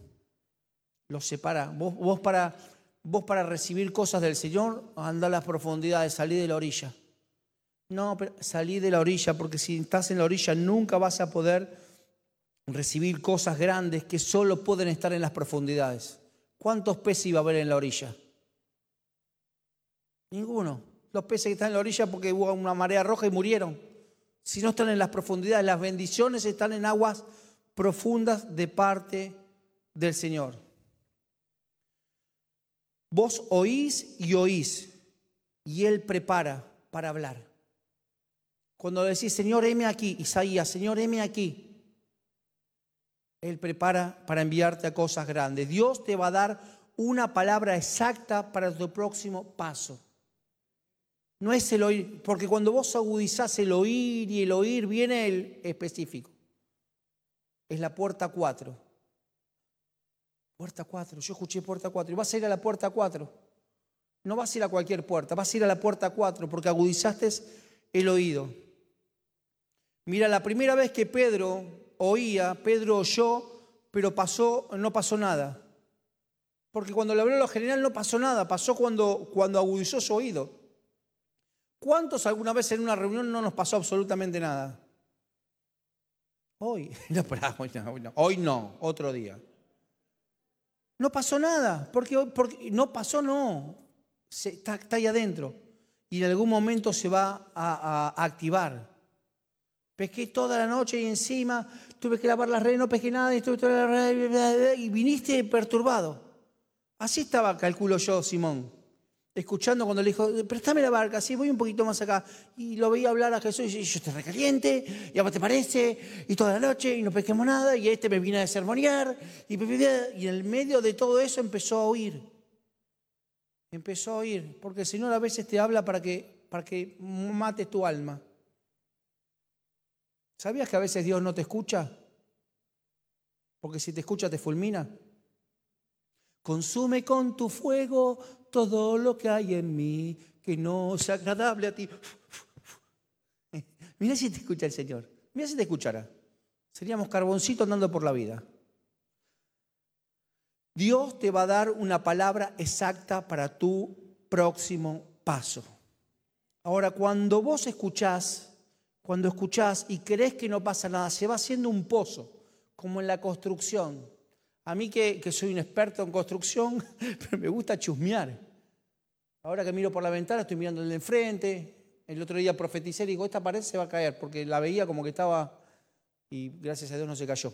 los separa. Vos, para, vos para recibir cosas del Señor, anda a las profundidades, salí de la orilla. No, pero salí de la orilla, porque si estás en la orilla nunca vas a poder recibir cosas grandes que solo pueden estar en las profundidades. ¿Cuántos peces iba a haber en la orilla? Ninguno. Los peces que están en la orilla porque hubo una marea roja y murieron. Si no están en las profundidades, las bendiciones están en aguas profundas de parte del Señor. Vos oís y oís, y Él prepara para hablar. Cuando decís, Señor, heme aquí, Isaías, Señor, heme aquí, Él prepara para enviarte a cosas grandes. Dios te va a dar una palabra exacta para tu próximo paso. No es el oír, porque cuando vos agudizás el oír y el oír viene el específico. Es la puerta 4. Puerta 4, yo escuché puerta 4. Y vas a ir a la puerta 4. No vas a ir a cualquier puerta, vas a ir a la puerta 4 porque agudizaste el oído. Mira, la primera vez que Pedro oía, Pedro oyó, pero pasó, no pasó nada. Porque cuando le habló lo general no pasó nada, pasó cuando, cuando agudizó su oído. ¿Cuántos alguna vez en una reunión no nos pasó absolutamente nada? Hoy, no, hoy no, hoy no, otro día. No pasó nada, porque, no pasó, no. está, ahí adentro. Y en algún momento se va a, activar. Pesqué toda la noche y encima tuve que lavar las redes, no pesqué nada y, estuve toda la y viniste perturbado. Así estaba, calculo yo, Simón escuchando cuando le dijo, préstame la barca, sí, voy un poquito más acá. Y lo veía hablar a Jesús y yo estoy recaliente, y a vos te parece, y toda la noche, y no pesquemos nada, y este me vino a sermonear, y, y en el medio de todo eso empezó a oír. Empezó a oír, porque el Señor a veces te habla para que, para que mates tu alma. ¿Sabías que a veces Dios no te escucha? Porque si te escucha te fulmina. Consume con tu fuego todo lo que hay en mí que no sea agradable a ti. Mira si te escucha el Señor. Mira si te escuchara. Seríamos carboncito andando por la vida. Dios te va a dar una palabra exacta para tu próximo paso. Ahora, cuando vos escuchás, cuando escuchás y crees que no pasa nada, se va haciendo un pozo, como en la construcción. A mí que, soy un experto en construcción, me gusta chusmear. Ahora que miro por la ventana, estoy mirando el de enfrente. El otro día profeticé y digo, esta pared se va a caer, porque la veía como que estaba, y gracias a Dios no se cayó.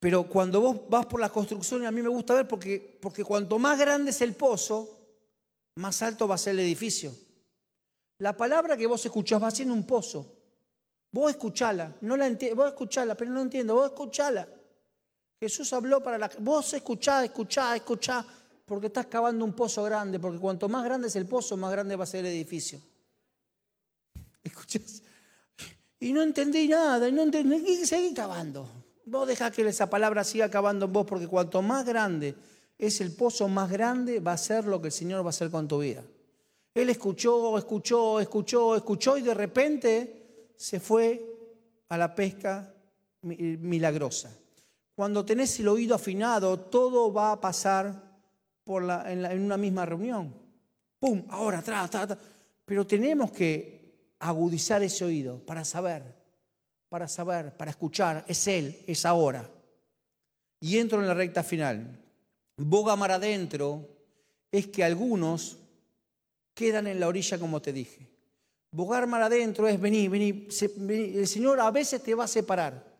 Pero cuando vos vas por la construcción, a mí me gusta ver porque, porque cuanto más grande es el pozo, más alto va a ser el edificio. La palabra que vos escuchás va siendo un pozo. Vos escuchala, no la vos escuchala, pero no entiendo, vos escuchala. Jesús habló para la... Vos escuchá, escuchá, escuchá, porque estás cavando un pozo grande, porque cuanto más grande es el pozo, más grande va a ser el edificio. ¿Escuchás? Y no entendí nada, y no entendí, seguí cavando. Vos dejás que esa palabra siga cavando en vos, porque cuanto más grande es el pozo, más grande va a ser lo que el Señor va a hacer con tu vida. Él escuchó, escuchó, escuchó, escuchó y de repente se fue a la pesca milagrosa. Cuando tenés el oído afinado, todo va a pasar en, una misma reunión. ¡Pum! Ahora, atrás, atrás. Pero tenemos que agudizar ese oído para saber, para saber, para escuchar. Es Él, es ahora. Y entro en la recta final. Boga mar adentro es que algunos quedan en la orilla como te dije. Bogar mar adentro es venir, venir. El Señor a veces te va a separar.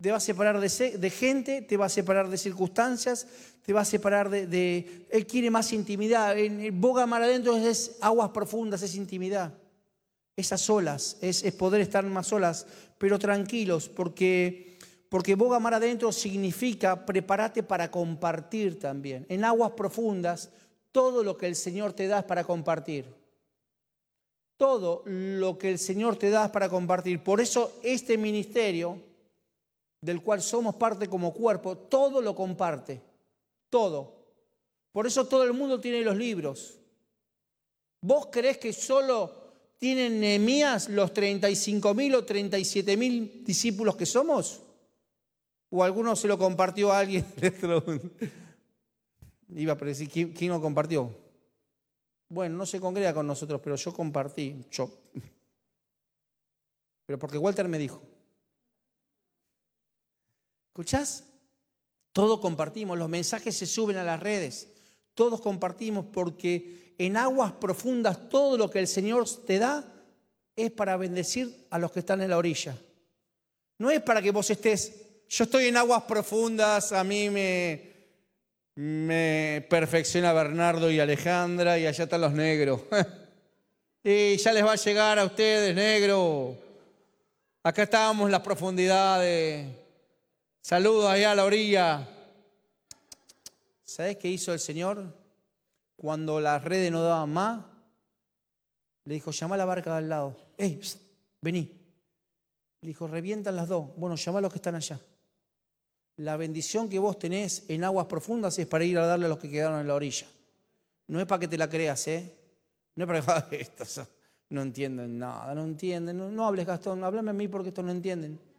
Te va a separar de, gente, te va a separar de circunstancias, te va a separar de... él quiere más intimidad. En, boga mar adentro es, aguas profundas, es intimidad. Esas olas, es, es poder estar más solas, pero tranquilos, porque, porque boga mar adentro significa prepárate para compartir también. En aguas profundas todo lo que el Señor te da es para compartir. Todo lo que el Señor te da es para compartir. Por eso este ministerio, del cual somos parte como cuerpo, todo lo comparte. Todo. Por eso todo el mundo tiene los libros. ¿Vos creés que solo tienen Nehemías los 35 mil o 37 mil discípulos que somos? ¿O alguno se lo compartió a alguien? Iba a decir, ¿quién, lo compartió? Bueno, no se congrega con nosotros, pero yo compartí, yo. Pero porque Walter me dijo. ¿Escuchás? Todos compartimos, los mensajes se suben a las redes, todos compartimos porque en aguas profundas todo lo que el Señor te da es para bendecir a los que están en la orilla. No es para que vos estés, yo estoy en aguas profundas, a mí me, perfecciona Bernardo y Alejandra y allá están los negros. y ya les va a llegar a ustedes, negro. Acá estábamos en las profundidades. Saludos allá a la orilla. ¿Sabes qué hizo el Señor? Cuando las redes no daban más, le dijo, llama a la barca de al lado. ¡Ey, vení! Le dijo, revientan las dos. Bueno, llama a los que están allá. La bendición que vos tenés en aguas profundas es para ir a darle a los que quedaron en la orilla. No es para que te la creas, ¿eh? No es para que estos no entienden nada, no entienden. No, hables, Gastón, háblame a mí porque estos no entienden.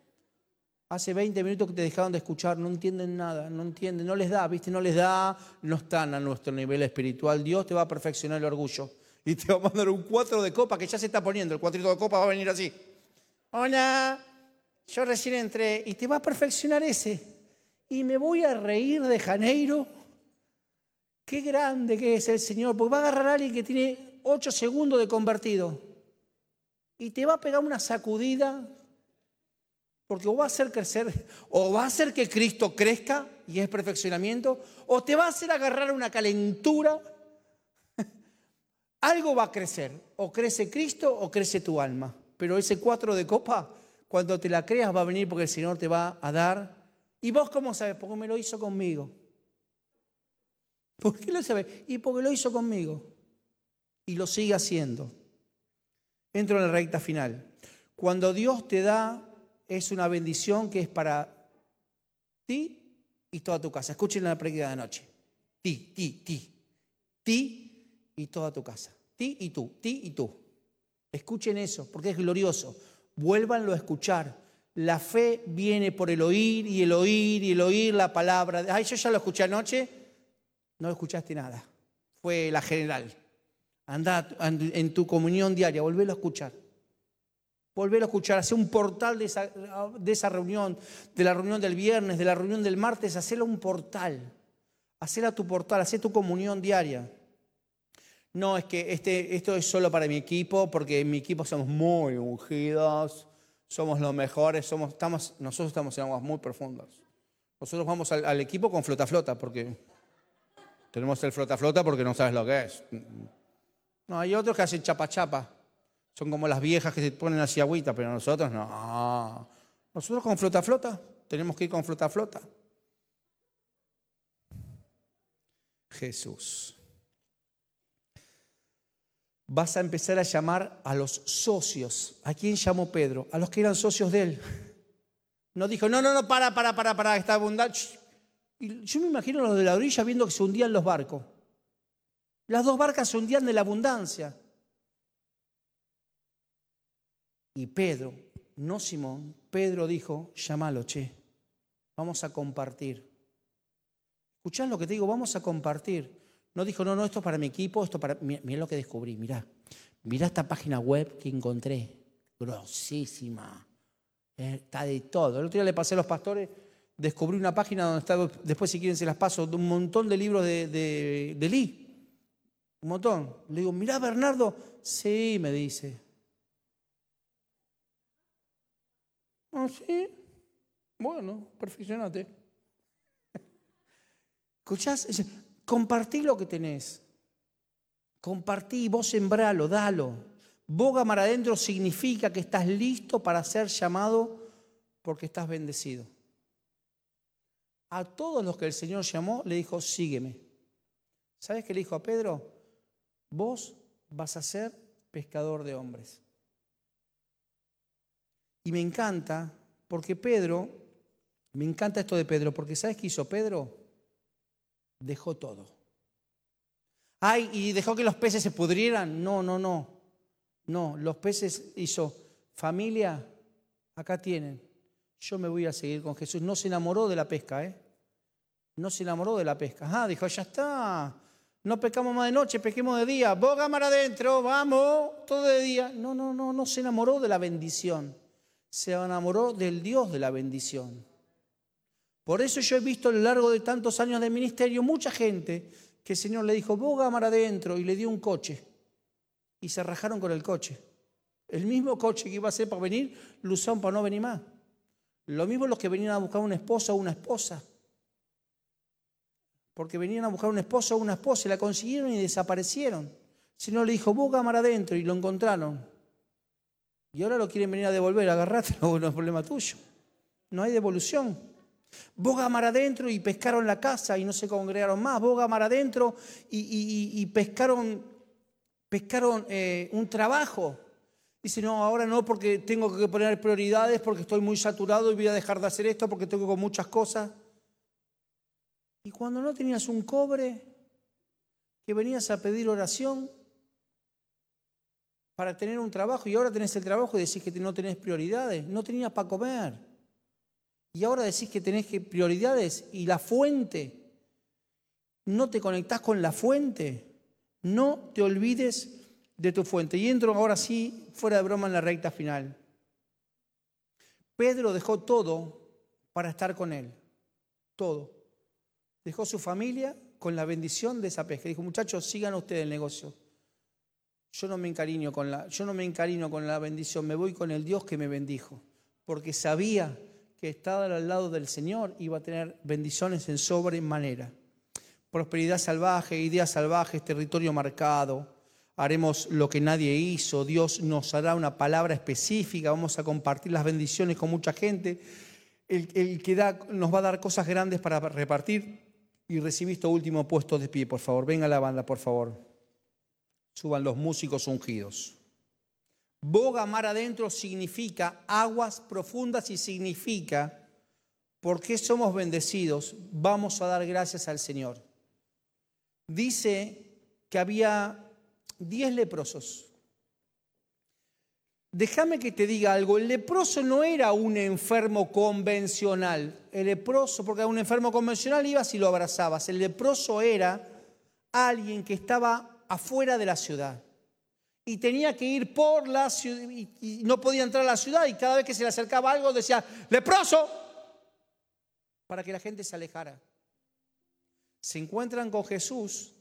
Hace 20 minutos que te dejaron de escuchar, no entienden nada, no entienden, no les da, ¿viste? No les da, no están a nuestro nivel espiritual. Dios te va a perfeccionar el orgullo y te va a mandar un cuatro de copa que ya se está poniendo. El cuatrito de copa va a venir así. Hola, yo recién entré y te va a perfeccionar ese y me voy a reír de Janeiro. Qué grande que es el Señor, porque va a agarrar a alguien que tiene ocho segundos de convertido y te va a pegar una sacudida, porque o va a hacer crecer, o va a hacer que Cristo crezca y es perfeccionamiento, o te va a hacer agarrar una calentura. Algo va a crecer, o crece Cristo o crece tu alma, pero ese cuatro de copa, cuando te la creas, va a venir porque el Señor te va a dar ¿Y vos cómo sabes? Porque me lo hizo conmigo. ¿Por qué lo sabes? Y porque lo hizo conmigo. Y lo sigue haciendo. Entro en la recta final. Cuando Dios te da, es una bendición que es para ti y toda tu casa. Escuchen la práctica de noche. Ti, ti, ti. Ti y toda tu casa. Ti y tú, ti y tú. Escuchen eso, porque es glorioso. Vuélvanlo a escuchar. La fe viene por el oír y el oír y el oír la palabra. Ay, yo ya lo escuché anoche. No escuchaste nada. Fue la general. Anda en tu comunión diaria, volvélo a escuchar. Volvélo a escuchar, hacer un portal de esa, de esa, reunión, de la reunión del viernes, de la reunión del martes, hacerlo un portal. Hacerla tu portal, hacer tu comunión diaria. No, es que este, esto es solo para mi equipo, porque en mi equipo somos muy ungidos, somos los mejores, somos, estamos, nosotros estamos en aguas muy profundas. Nosotros vamos al, al equipo con flota flota, porque tenemos el flota flota porque no sabes lo que es. No, hay otros que hacen chapa chapa. Son como las viejas que se ponen así agüita, pero nosotros no. Nosotros con flota flota, tenemos que ir con flota flota. Jesús. Vas a empezar a llamar a los socios. ¿A quién llamó Pedro? A los que eran socios de él. No dijo, no, no, no, para, para, para, para, está abundante. yo me imagino los de la orilla viendo que se hundían los barcos. Las dos barcas se hundían de la abundancia. Y Pedro, no Simón, Pedro dijo, llámalo, che, vamos a compartir. Escuchás lo que te digo, vamos a compartir. No dijo, no, no, esto es para mi equipo, esto para... Mira lo que descubrí, mira. Mira esta página web que encontré. Grosísima. Eh, está de todo. El otro día le pasé a los pastores, descubrí una página donde está, después si quieren se las paso, un montón de libros de, de, de Lee. Un montón. Le digo, mirá Bernardo. Sí, me dice. ¿Ah, sí? Bueno, perfeccionate. ¿Escuchás? Compartí lo que tenés. Compartí, vos sembralo, dalo. Boga mar adentro significa que estás listo para ser llamado porque estás bendecido. A todos los que el Señor llamó, le dijo, sígueme. ¿Sabes qué le dijo a Pedro? vos vas a ser pescador de hombres. Y me encanta, porque Pedro, me encanta esto de Pedro, porque ¿sabes qué hizo Pedro? Dejó todo. Ay, y dejó que los peces se pudrieran. No, no, no. No, los peces hizo, familia, acá tienen. Yo me voy a seguir con Jesús. No se enamoró de la pesca, ¿eh? No se enamoró de la pesca. Ah, dijo, ya está. No pecamos más de noche, pequemos de día. Boga mar adentro, vamos, todo de día. No, no, no, no se enamoró de la bendición. Se enamoró del Dios de la bendición. Por eso yo he visto a lo largo de tantos años de ministerio mucha gente que el Señor le dijo, boga mar adentro, y le dio un coche. Y se rajaron con el coche. El mismo coche que iba a ser para venir, lo usaron para no venir más. Lo mismo los que venían a buscar una esposa o una esposa porque venían a buscar un esposo o una esposa y la consiguieron y desaparecieron. Si no le dijo, boga mar adentro y lo encontraron. Y ahora lo quieren venir a devolver, agarrátelo, no es problema tuyo. No hay devolución. Boga mar adentro y pescaron la casa y no se congregaron más. Boga mar adentro y, pescaron, pescaron eh, un trabajo. Dice, no, ahora no porque tengo que poner prioridades, porque estoy muy saturado y voy a dejar de hacer esto porque tengo muchas cosas. Y cuando no tenías un cobre, que venías a pedir oración para tener un trabajo y ahora tenés el trabajo y decís que no tenés prioridades, no tenías para comer. Y ahora decís que tenés prioridades y la fuente, no te conectás con la fuente, no te olvides de tu fuente. Y entro ahora sí, fuera de broma, en la recta final. Pedro dejó todo para estar con él, todo dejó su familia con la bendición de esa pesca. Dijo, muchachos, sigan ustedes el negocio. Yo no me encariño con la, yo no me con la bendición, me voy con el Dios que me bendijo, porque sabía que estar al lado del Señor iba a tener bendiciones en sobremanera. Prosperidad salvaje, ideas salvajes, territorio marcado. Haremos lo que nadie hizo. Dios nos hará una palabra específica. Vamos a compartir las bendiciones con mucha gente. El, que da, nos va a dar cosas grandes para repartir y recibí este último puesto de pie, por favor. Venga la banda, por favor. Suban los músicos ungidos. Boga mar adentro significa aguas profundas y significa, porque somos bendecidos, vamos a dar gracias al Señor. Dice que había diez leprosos. Déjame que te diga algo, el leproso no era un enfermo convencional. El leproso, porque a un enfermo convencional ibas y lo abrazabas. El leproso era alguien que estaba afuera de la ciudad y tenía que ir por la ciudad y, no podía entrar a la ciudad y cada vez que se le acercaba algo decía, leproso, para que la gente se alejara. Se encuentran con Jesús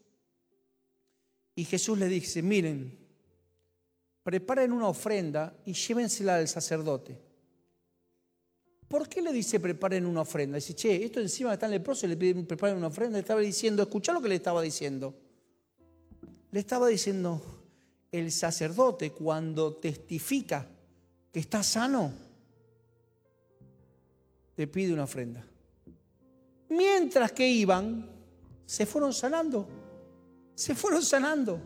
y Jesús le dice, miren, preparen una ofrenda y llévensela al sacerdote. ¿Por qué le dice preparen una ofrenda? Dice, che, esto encima está en leproso y le piden preparen una ofrenda. Estaba diciendo, escucha lo que le estaba diciendo. Le estaba diciendo, el sacerdote cuando testifica que está sano, te pide una ofrenda. Mientras que iban, se fueron sanando. Se fueron sanando.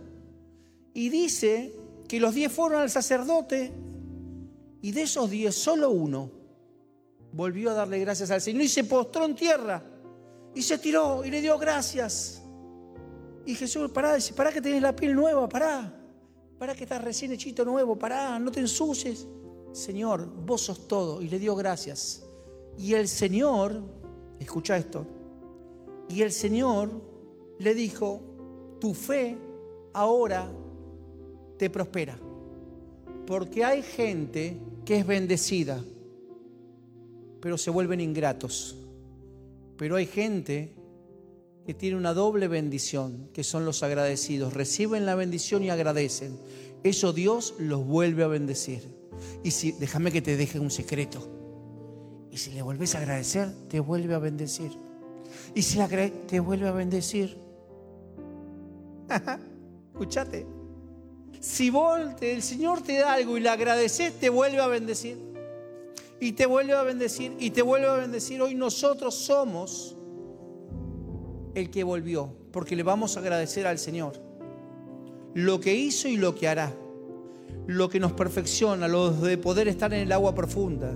Y dice que los diez fueron al sacerdote y de esos diez solo uno volvió a darle gracias al Señor y se postró en tierra y se tiró y le dio gracias. Y Jesús, pará, dice, pará que tenés la piel nueva, pará, pará que estás recién hechito nuevo, pará, no te ensucies. Señor, vos sos todo y le dio gracias. Y el Señor, escucha esto, y el Señor le dijo, tu fe ahora te prospera. Porque hay gente que es bendecida, pero se vuelven ingratos. Pero hay gente que tiene una doble bendición, que son los agradecidos. Reciben la bendición y agradecen. Eso Dios los vuelve a bendecir. Y si, déjame que te deje un secreto. Y si le vuelves a agradecer, te vuelve a bendecir. Y si la te vuelve a bendecir. Escúchate. Si vos, el Señor te da algo y le agradeces, te vuelve a bendecir. Y te vuelve a bendecir. Y te vuelve a bendecir. Hoy nosotros somos el que volvió. Porque le vamos a agradecer al Señor. Lo que hizo y lo que hará. Lo que nos perfecciona. Lo de poder estar en el agua profunda.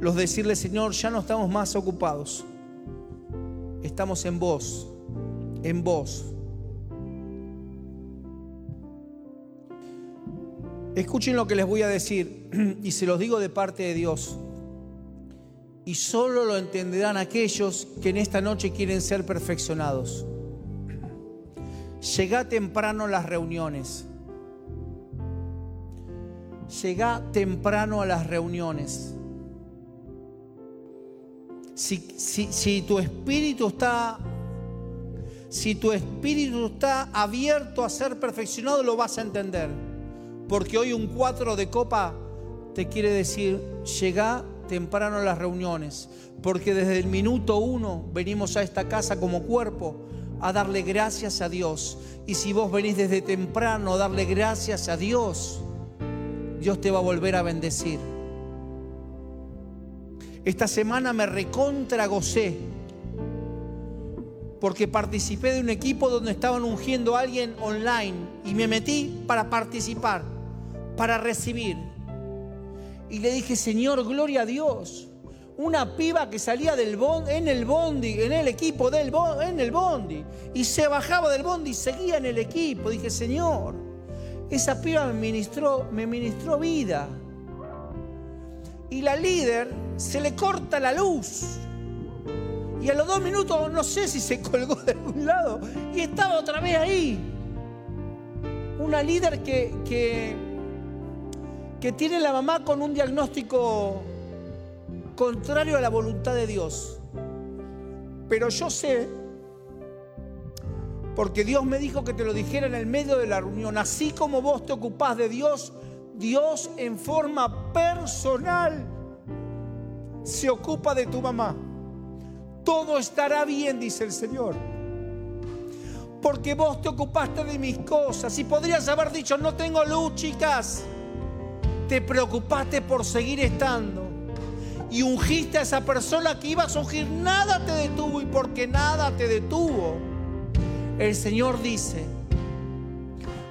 Los de decirle, Señor, ya no estamos más ocupados. Estamos en vos. En vos Escuchen lo que les voy a decir y se los digo de parte de Dios. Y solo lo entenderán aquellos que en esta noche quieren ser perfeccionados. Llega temprano a las reuniones. Llega temprano a las reuniones. Si, si, tu espíritu está si tu espíritu está abierto a ser perfeccionado, lo vas a entender. Porque hoy un cuatro de copa te quiere decir, llega temprano las reuniones. Porque desde el minuto uno venimos a esta casa como cuerpo a darle gracias a Dios. Y si vos venís desde temprano a darle gracias a Dios, Dios te va a volver a bendecir. Esta semana me recontra gocé porque participé de un equipo donde estaban ungiendo a alguien online y me metí para participar para recibir. Y le dije, Señor, gloria a Dios. Una piba que salía en el bondi, en el equipo del en el bondi. Y se bajaba del bondi y seguía en el equipo. Dije, Señor, esa piba me ministró, vida. Y la líder se le corta la luz. Y a los dos minutos no sé si se colgó de algún lado. Y estaba otra vez ahí. Una líder que que tiene la mamá con un diagnóstico contrario a la voluntad de Dios. Pero yo sé, porque Dios me dijo que te lo dijera en el medio de la reunión, así como vos te ocupás de Dios, Dios en forma personal se ocupa de tu mamá. Todo estará bien, dice el Señor. Porque vos te ocupaste de mis cosas y podrías haber dicho, no tengo luz, chicas te preocupaste por seguir estando y ungiste a esa persona que ibas a ungir, nada te detuvo y porque nada te detuvo, el Señor dice,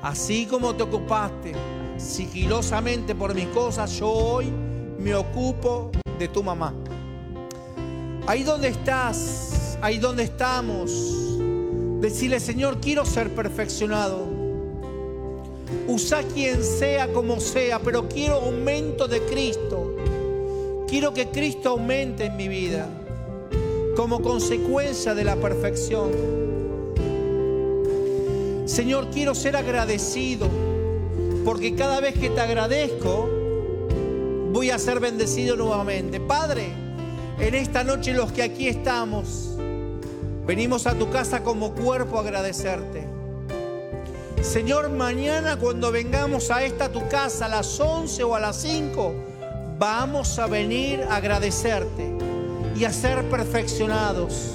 así como te ocupaste sigilosamente por mis cosas, yo hoy me ocupo de tu mamá. Ahí donde estás, ahí donde estamos, decirle, Señor, quiero ser perfeccionado. Usa quien sea como sea, pero quiero aumento de Cristo. Quiero que Cristo aumente en mi vida como consecuencia de la perfección. Señor, quiero ser agradecido porque cada vez que te agradezco, voy a ser bendecido nuevamente. Padre, en esta noche los que aquí estamos, venimos a tu casa como cuerpo a agradecerte. Señor, mañana cuando vengamos a esta tu casa a las 11 o a las 5, vamos a venir a agradecerte y a ser perfeccionados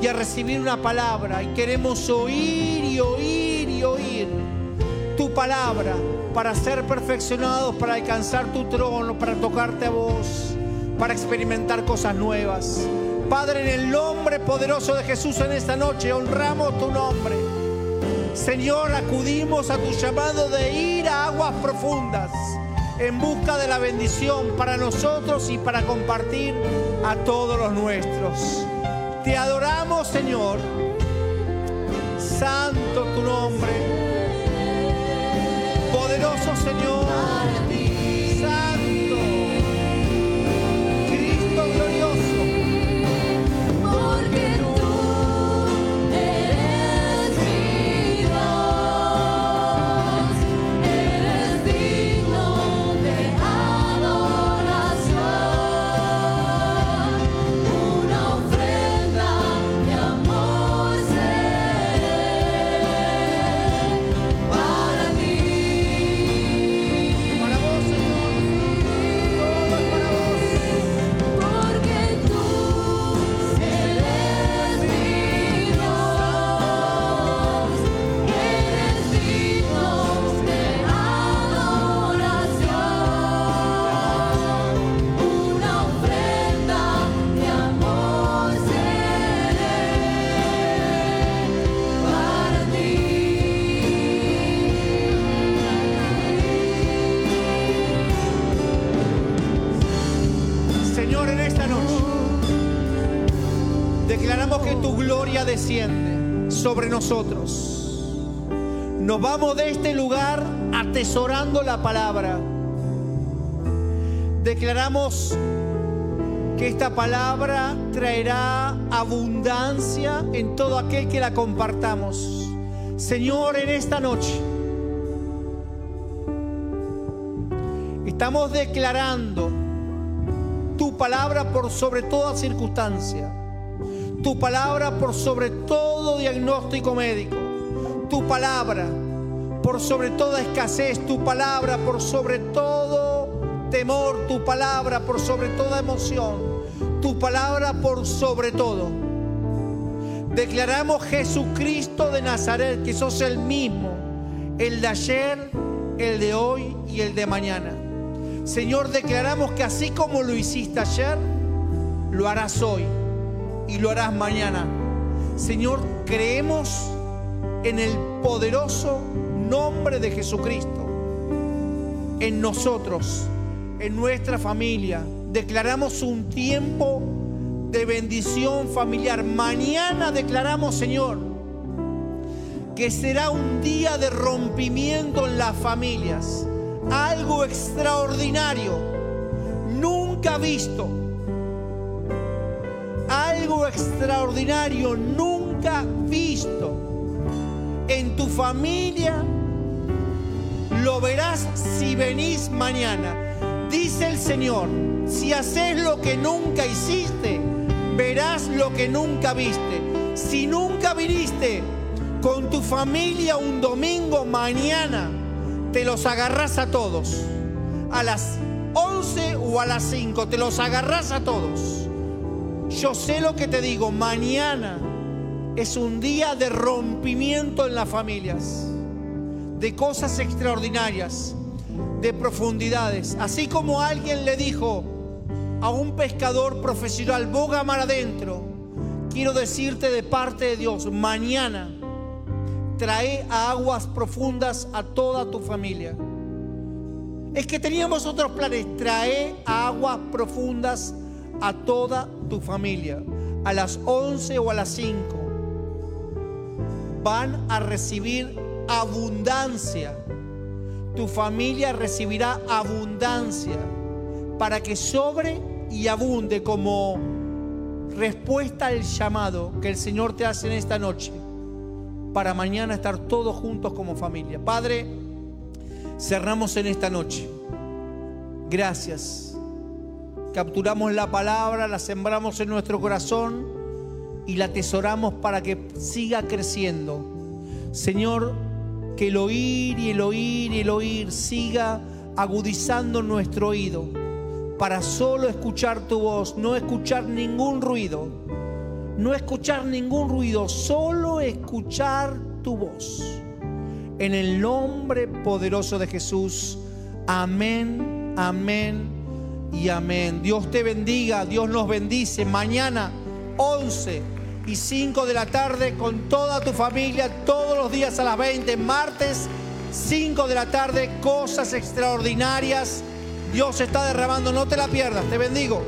y a recibir una palabra. Y queremos oír y oír y oír tu palabra para ser perfeccionados, para alcanzar tu trono, para tocarte a vos, para experimentar cosas nuevas. Padre, en el nombre poderoso de Jesús en esta noche, honramos tu nombre. Señor, acudimos a tu llamado de ir a aguas profundas en busca de la bendición para nosotros y para compartir a todos los nuestros. Te adoramos, Señor. Santo tu nombre poderoso Señor. Gloria desciende sobre nosotros. Nos vamos de este lugar atesorando la palabra. Declaramos que esta palabra traerá abundancia en todo aquel que la compartamos. Señor, en esta noche estamos declarando tu palabra por sobre toda circunstancia, tu palabra por sobre todo diagnóstico médico, tu palabra por sobre toda escasez, tu palabra por sobre todo temor, tu palabra por sobre toda emoción, tu palabra por sobre todo. Declaramos Jesucristo de Nazaret, que sos el mismo, el de ayer, el de hoy y el de mañana. Señor, declaramos que así como lo hiciste ayer, lo harás hoy y lo harás mañana. Señor, creemos en el poderoso nombre de Jesucristo, en nosotros, en nuestra familia. Declaramos un tiempo de bendición familiar. Mañana declaramos, Señor, que será un día de rompimiento en las familias. Algo extraordinario, nunca visto. Algo extraordinario, nunca visto. En tu familia lo verás si venís mañana. Dice el Señor, si haces lo que nunca hiciste, verás lo que nunca viste. Si nunca viniste con tu familia un domingo mañana, te los agarrás a todos. A las 11 o a las 5, te los agarrás a todos. Yo sé lo que te digo, mañana es un día de rompimiento en las familias, de cosas extraordinarias, de profundidades. Así como alguien le dijo a un pescador profesional, boga mar adentro, quiero decirte de parte de Dios, mañana trae a aguas profundas a toda tu familia. Es que teníamos otros planes, trae a aguas profundas a toda tu familia, a las 11 o a las 5. Van a recibir abundancia tu familia recibirá abundancia para que sobre y abunde como respuesta al llamado que el Señor te hace en esta noche para mañana estar todos juntos como familia. Padre, cerramos en esta noche. Gracias. Capturamos la palabra, la sembramos en nuestro corazón y la atesoramos para que siga creciendo. Señor, que el oír y el oír y el oír siga agudizando nuestro oído para solo escuchar tu voz, no escuchar ningún ruido, no escuchar ningún ruido, solo escuchar tu voz. En el nombre poderoso de Jesús, amén, amén y amén. Dios te bendiga, Dios nos bendice. Mañana 11 y 5 de la tarde con toda tu familia, todos los días a las 20, martes 5 de la tarde, cosas extraordinarias. Dios está derramando, no te la pierdas, te bendigo.